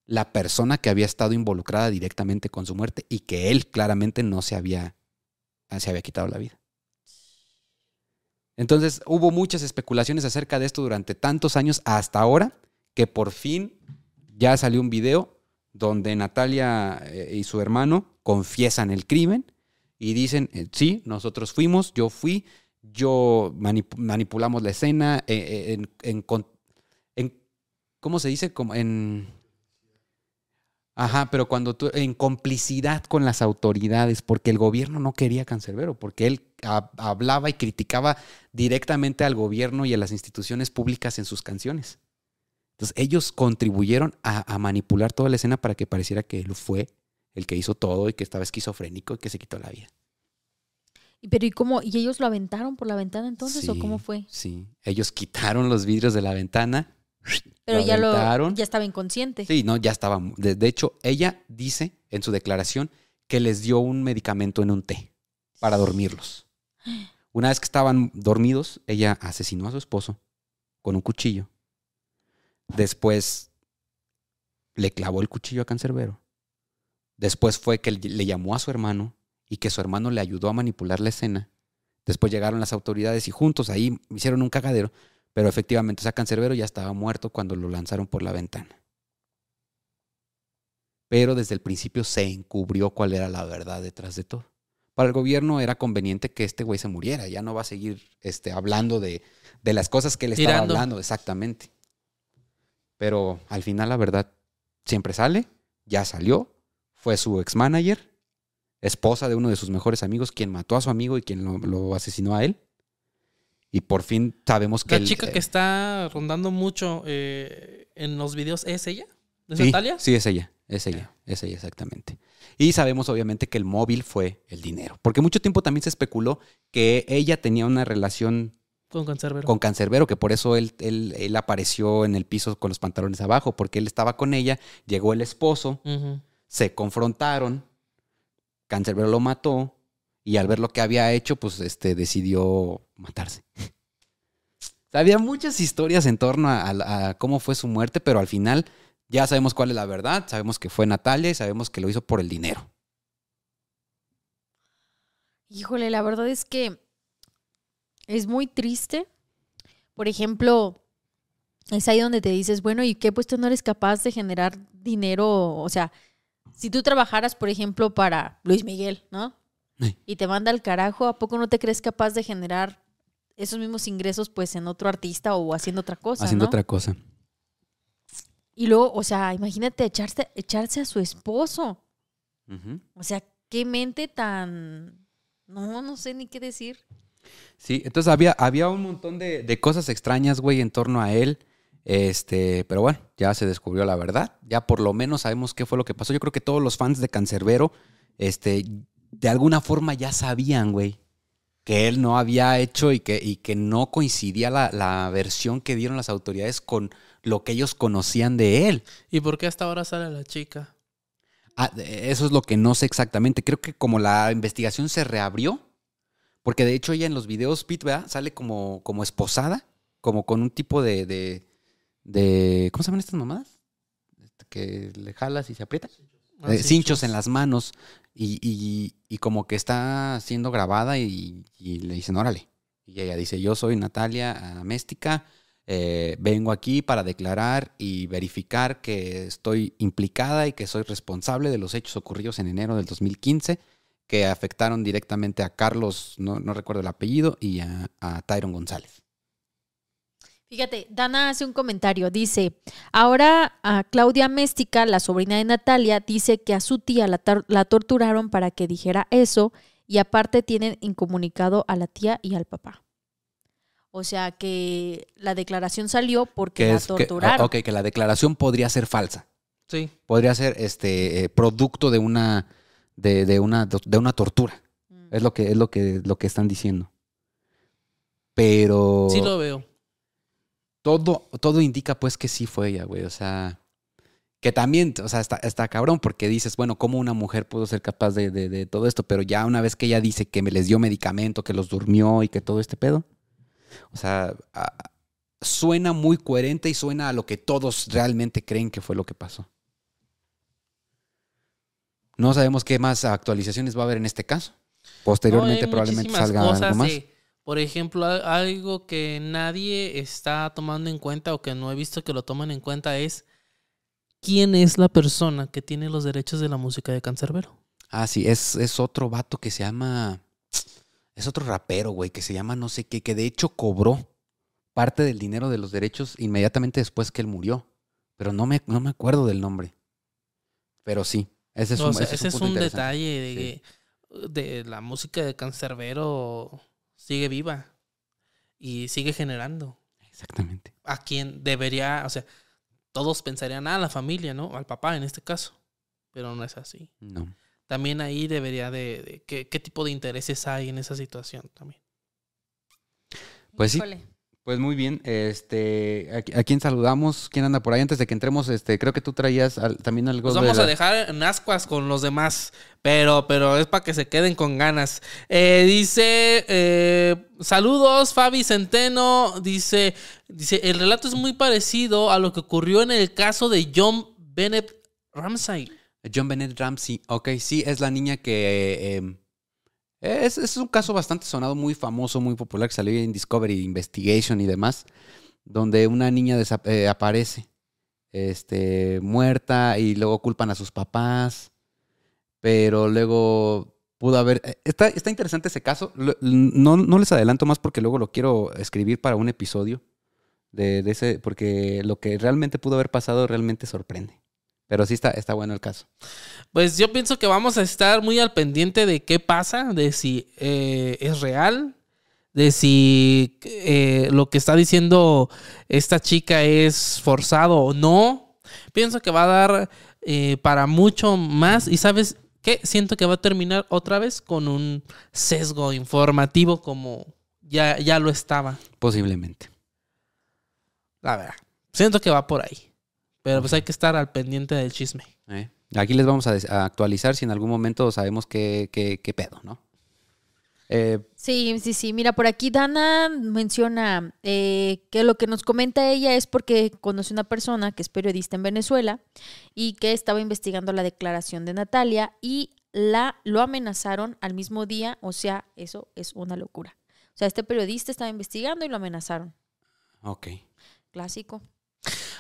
la persona que había estado involucrada directamente con su muerte y que él claramente no se había, se había quitado la vida. Entonces hubo muchas especulaciones acerca de esto durante tantos años hasta ahora que por fin ya salió un video donde Natalia eh, y su hermano confiesan el crimen y dicen, eh, sí, nosotros fuimos, yo fui, yo manip- manipulamos la escena eh, en, ¿cómo se dice? Como. Ajá, pero cuando tú, en complicidad con las autoridades, porque el gobierno no quería Cancerbero, porque él ha- hablaba y criticaba directamente al gobierno y a las instituciones públicas en sus canciones. Entonces ellos contribuyeron a, a manipular toda la escena para que pareciera que él fue el que hizo todo y que estaba esquizofrénico y que se quitó la vida. Y Pero ¿y cómo? ¿Y ellos lo aventaron por la ventana entonces o cómo fue? Sí, ellos quitaron los vidrios de la ventana. Pero lo ya lo ya estaba inconsciente. Sí, no, ya estaba. De, de hecho, ella dice en su declaración que les dio un medicamento en un té para dormirlos. Una vez que estaban dormidos, ella asesinó a su esposo con un cuchillo. Después le clavó el cuchillo a Cancerbero. Después fue que le llamó a su hermano y que su hermano le ayudó a manipular la escena. Después llegaron las autoridades y juntos ahí hicieron un cagadero, pero efectivamente, o sea, Cancerbero ya estaba muerto cuando lo lanzaron por la ventana. Pero desde el principio se encubrió cuál era la verdad detrás de todo. Para el gobierno era conveniente que este güey se muriera, ya no va a seguir este, hablando de, de las cosas que él estaba Tirando. hablando, exactamente. Pero al final la verdad siempre sale, ya salió, fue su ex manager, esposa de uno de sus mejores amigos, quien mató a su amigo y quien lo, lo asesinó a él. Y por fin sabemos que... La chica eh, que está rondando mucho eh, en los videos, ¿es ella? ¿Es sí, Natalia? Sí, es ella, es ella, es ella exactamente. Y sabemos obviamente que el móvil fue el dinero, porque mucho tiempo también se especuló que ella tenía una relación Con Cancerbero. con Cancerbero, que por eso él, él, él apareció en el piso con los pantalones abajo, porque él estaba con ella, llegó el esposo, se confrontaron, Cancerbero lo mató y al ver lo que había hecho, pues este decidió matarse. Había muchas historias en torno a, a- cómo fue su muerte, pero al final ya sabemos cuál es la verdad, sabemos que fue Natalia y sabemos que lo hizo por el dinero. Híjole, la verdad es que es muy triste. Por ejemplo, es ahí donde te dices, bueno, ¿y qué? Pues tú no eres capaz de generar dinero. O sea, si tú trabajaras, por ejemplo, para Luis Miguel, ¿no? Y te manda al carajo, ¿a poco no te crees capaz de generar esos mismos ingresos, pues, en otro artista o haciendo otra cosa? haciendo ¿no? otra cosa. Y luego, o sea, imagínate echarse, echarse a su esposo. O sea, qué mente tan. No, no sé ni qué decir. Sí, entonces había, había un montón de, de cosas extrañas, güey, en torno a él. Este, pero bueno, ya se descubrió la verdad. Ya por lo menos sabemos qué fue lo que pasó. Yo creo que todos los fans de Cancerbero, este, de alguna forma ya sabían, güey, que él no había hecho y que, y que no coincidía la, la versión que dieron las autoridades con lo que ellos conocían de él. ¿Y por qué hasta ahora sale la chica? Ah, eso es lo que no sé exactamente. Creo que como la investigación se reabrió, porque de hecho ella en los videos, Pete, ¿verdad? Sale como, como esposada, como con un tipo de, de, de- ¿Cómo se llaman estas mamadas? Este, Que le jalas y se aprieta. Ah, Eh, cinchos en las manos y, y- y como que está siendo grabada y, y le dicen, órale. Y ella dice, yo soy Natalia Améstica, eh, vengo aquí para declarar y verificar que estoy implicada y que soy responsable de los hechos ocurridos en enero del 2015 que afectaron directamente a Carlos, no, no recuerdo el apellido, y a, a Tyron González. Fíjate, Dana hace un comentario. Dice: Ahora a Claudia Méstica, la sobrina de Natalia, dice que a su tía la, torturaron para que dijera eso y aparte tienen incomunicado a la tía y al papá. O sea que la declaración salió porque Que la es que, torturaron. ok, que la declaración podría ser falsa. Sí. podría ser este eh, producto de una de, de una de una tortura. Mm. Es lo que es lo que lo que están diciendo. Pero Sí lo veo. Todo todo indica pues que sí fue ella, güey, o sea, que también, o sea, está, está cabrón porque dices, bueno, ¿cómo una mujer pudo ser capaz de, de- de todo esto? Pero ya una vez que ella dice que me les dio medicamento, que los durmió y que todo este pedo, o sea, a- suena muy coherente y suena a lo que todos realmente creen que fue lo que pasó. No sabemos qué más actualizaciones va a haber en este caso. Posteriormente No, probablemente salga algo más. sí. Por ejemplo, al- algo que nadie está tomando en cuenta o que no he visto que lo toman en cuenta es quién es la persona que tiene los derechos de la música de Cancerbero. Ah, sí, es, es otro vato que se llama. Es otro rapero, güey, que se llama no sé qué, que de hecho cobró parte del dinero de los derechos inmediatamente después que él murió. Pero no me, no me acuerdo del nombre. Pero sí, ese es un, sea, ese es ese es punto un detalle de de la música de Cancerbero sigue viva y sigue generando. Exactamente. A quien debería, o sea, todos pensarían, ah, la familia, ¿no? Al papá en este caso. Pero no es así. No. También ahí debería de, de- ¿qué, qué tipo de intereses hay en esa situación también. Pues sí. Pues muy bien. Este, ¿a, quién saludamos? ¿Quién anda por ahí? Antes de que entremos, este, creo que tú traías al- también algo de vamos a dejar en ascuas con los demás, pero, pero es para que se queden con ganas. Eh, dice, eh, saludos Fabi Centeno, dice, dice, el relato es muy parecido a lo que ocurrió en el caso de John Bennett Ramsay. John Bennett Ramsey. Ok, sí, es la niña que... eh, es, es un caso bastante sonado, muy famoso, muy popular, que salió en Discovery Investigation y demás, donde una niña eh, aparece este, muerta y luego culpan a sus papás, pero luego pudo haber... eh, Está, está interesante ese caso. No, no les adelanto más porque luego lo quiero escribir para un episodio de, de ese, porque lo que realmente pudo haber pasado realmente sorprende. Pero sí está, está bueno el caso. Pues yo pienso que vamos a estar muy al pendiente de qué pasa, de si eh, es real, de si eh, lo que está diciendo esta chica es forzado o no. Pienso que va a dar eh, para mucho más y sabes qué, siento que va a terminar otra vez con un sesgo informativo como ya, ya lo estaba, Posiblemente. la verdad. Siento que va por ahí. Pero pues hay que estar al pendiente del chisme. ¿eh? Aquí les vamos a, actualizar si en algún momento sabemos qué, qué- qué pedo, ¿no? Eh, Sí, sí, sí. Mira, por aquí Dana menciona eh, que lo que nos comenta ella es porque conoce una persona que es periodista en Venezuela y que estaba investigando la declaración de Natalia y la lo amenazaron al mismo día. O sea, eso es una locura. O sea, este periodista estaba investigando y lo amenazaron. ok. Clásico.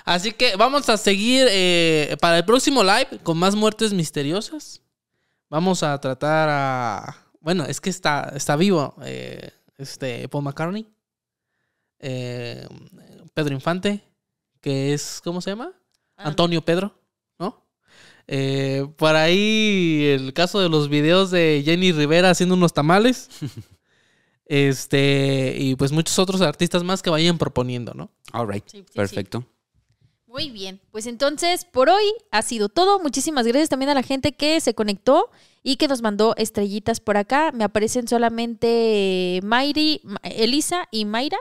Así que vamos a seguir eh, para el próximo live con más muertes misteriosas. Vamos a tratar a. Bueno, es que está, está vivo eh, este Paul McCartney. eh, Pedro Infante, que es. ¿Cómo se llama? Antonio Pedro, ¿no? Eh, por ahí el caso de los videos de Jenny Rivera haciendo unos tamales. este, y pues muchos otros artistas más que vayan proponiendo, ¿no? All right. Sí, sí, sí. Muy bien, pues entonces por hoy ha sido todo. Muchísimas gracias también a la gente que se conectó y que nos mandó estrellitas por acá. Me aparecen solamente Mayri, Ma- Elisa y Mayra.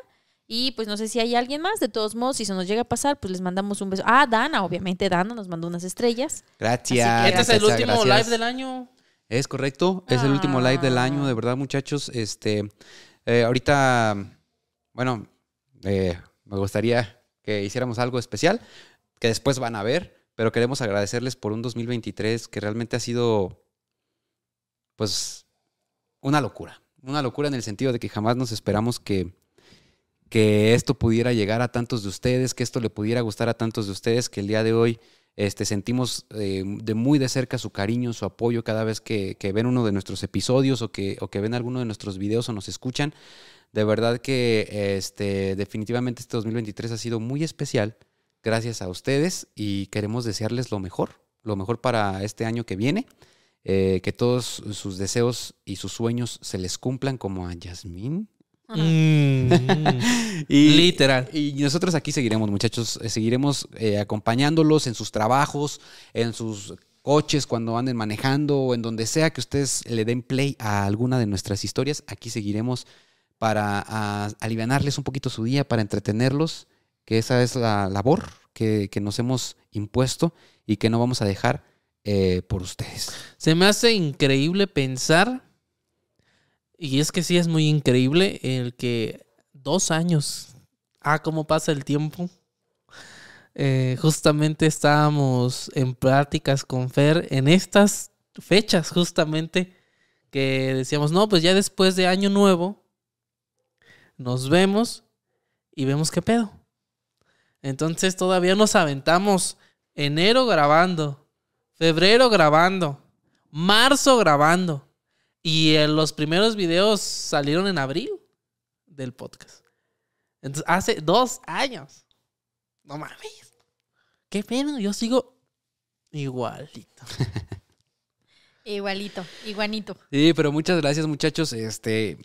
Y pues no sé si hay alguien más. De todos modos, si se nos llega a pasar, pues les mandamos un beso. Ah, Dana, obviamente Dana nos mandó unas estrellas. Gracias. Así que Este es el último gracias. live del año. Es correcto, es el último live del año, de verdad, muchachos. Este, eh, ahorita, bueno, eh, me gustaría que hiciéramos algo especial, que después van a ver, pero queremos agradecerles por un 2023 que realmente ha sido, pues, una locura. Una locura en el sentido de que jamás nos esperamos que, que esto pudiera llegar a tantos de ustedes, que esto le pudiera gustar a tantos de ustedes, que el día de hoy este, sentimos eh, de muy de cerca su cariño, su apoyo cada vez que, que ven uno de nuestros episodios o que, o que ven alguno de nuestros videos o nos escuchan. De verdad que este, definitivamente este 2023 ha sido muy especial gracias a ustedes y queremos desearles lo mejor, lo mejor para este año que viene. eh, que todos sus deseos y sus sueños se les cumplan como a Yasmín. Mm. Y, Literal. Y nosotros aquí seguiremos, muchachos. eh, Seguiremos eh, acompañándolos en sus trabajos, en sus coches, cuando anden manejando o en donde sea que ustedes le den play a alguna de nuestras historias. Aquí seguiremos para a, alivianarles un poquito su día, para entretenerlos, que esa es la labor que, nos hemos impuesto y que no vamos a dejar eh, por ustedes. Se me hace increíble pensar, y es que sí es muy increíble, el que dos años, ah, cómo pasa el tiempo. Eh, justamente estábamos en prácticas con Fer en estas fechas, justamente, que decíamos, no, pues ya después de Año Nuevo, nos vemos y vemos qué pedo. Entonces todavía nos aventamos enero grabando, febrero grabando, marzo grabando. Y eh, los primeros videos salieron en abril del podcast. Entonces, hace dos años. No mames. Qué pena, yo sigo igualito. Igualito, iguanito. Sí, pero muchas gracias, muchachos. Este,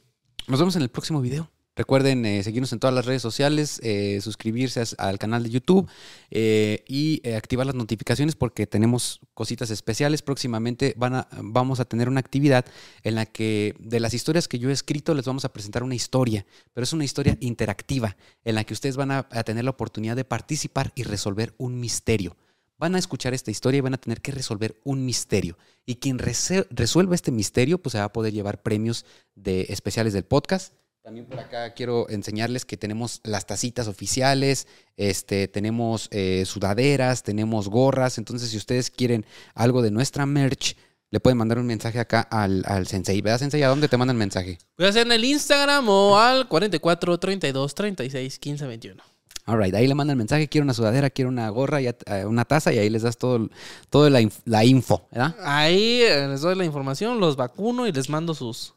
nos vemos en el próximo video. Recuerden eh, seguirnos en todas las redes sociales, eh, suscribirse al canal de YouTube eh, y activar las notificaciones porque tenemos cositas especiales. Próximamente van a, vamos a tener una actividad en la que de las historias que yo he escrito les vamos a presentar una historia, pero es una historia interactiva en la que ustedes van a, tener la oportunidad de participar y resolver un misterio. Van a escuchar esta historia y van a tener que resolver un misterio. Y quien resuelva este misterio, pues se va a poder llevar premios de especiales del podcast. También por acá quiero enseñarles que tenemos las tacitas oficiales, este, tenemos eh, sudaderas, tenemos gorras. Entonces, si ustedes quieren algo de nuestra merch, le pueden mandar un mensaje acá al, al Sensei. ¿Verdad, Sensei? ¿A dónde te mandan mensaje? Voy a hacer en el Instagram o al 44 32 36 15 21. Alright, ahí le mandan mensaje, quiero una sudadera, quiero una gorra, ya- eh, una taza y ahí les das todo, todo la, inf- la info, ¿verdad? Ahí eh, les doy la información, los vacuno y les mando sus,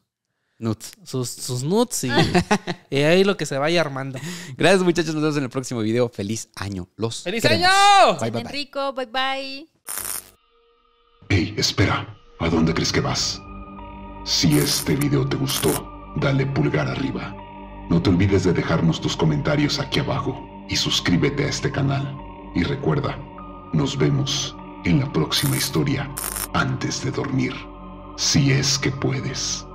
Nuts. sus, sus nuts y, y ahí lo que se vaya armando. Gracias muchachos, nos vemos en el próximo video. Feliz año. Los ¡Feliz queremos. año! Bye, bye, bye. rico, bye bye. Hey, espera, ¿a dónde crees que vas? Si este video te gustó, dale pulgar arriba. No te olvides de dejarnos tus comentarios aquí abajo y suscríbete a este canal. Y recuerda, nos vemos en la próxima historia antes de dormir. Si es que puedes.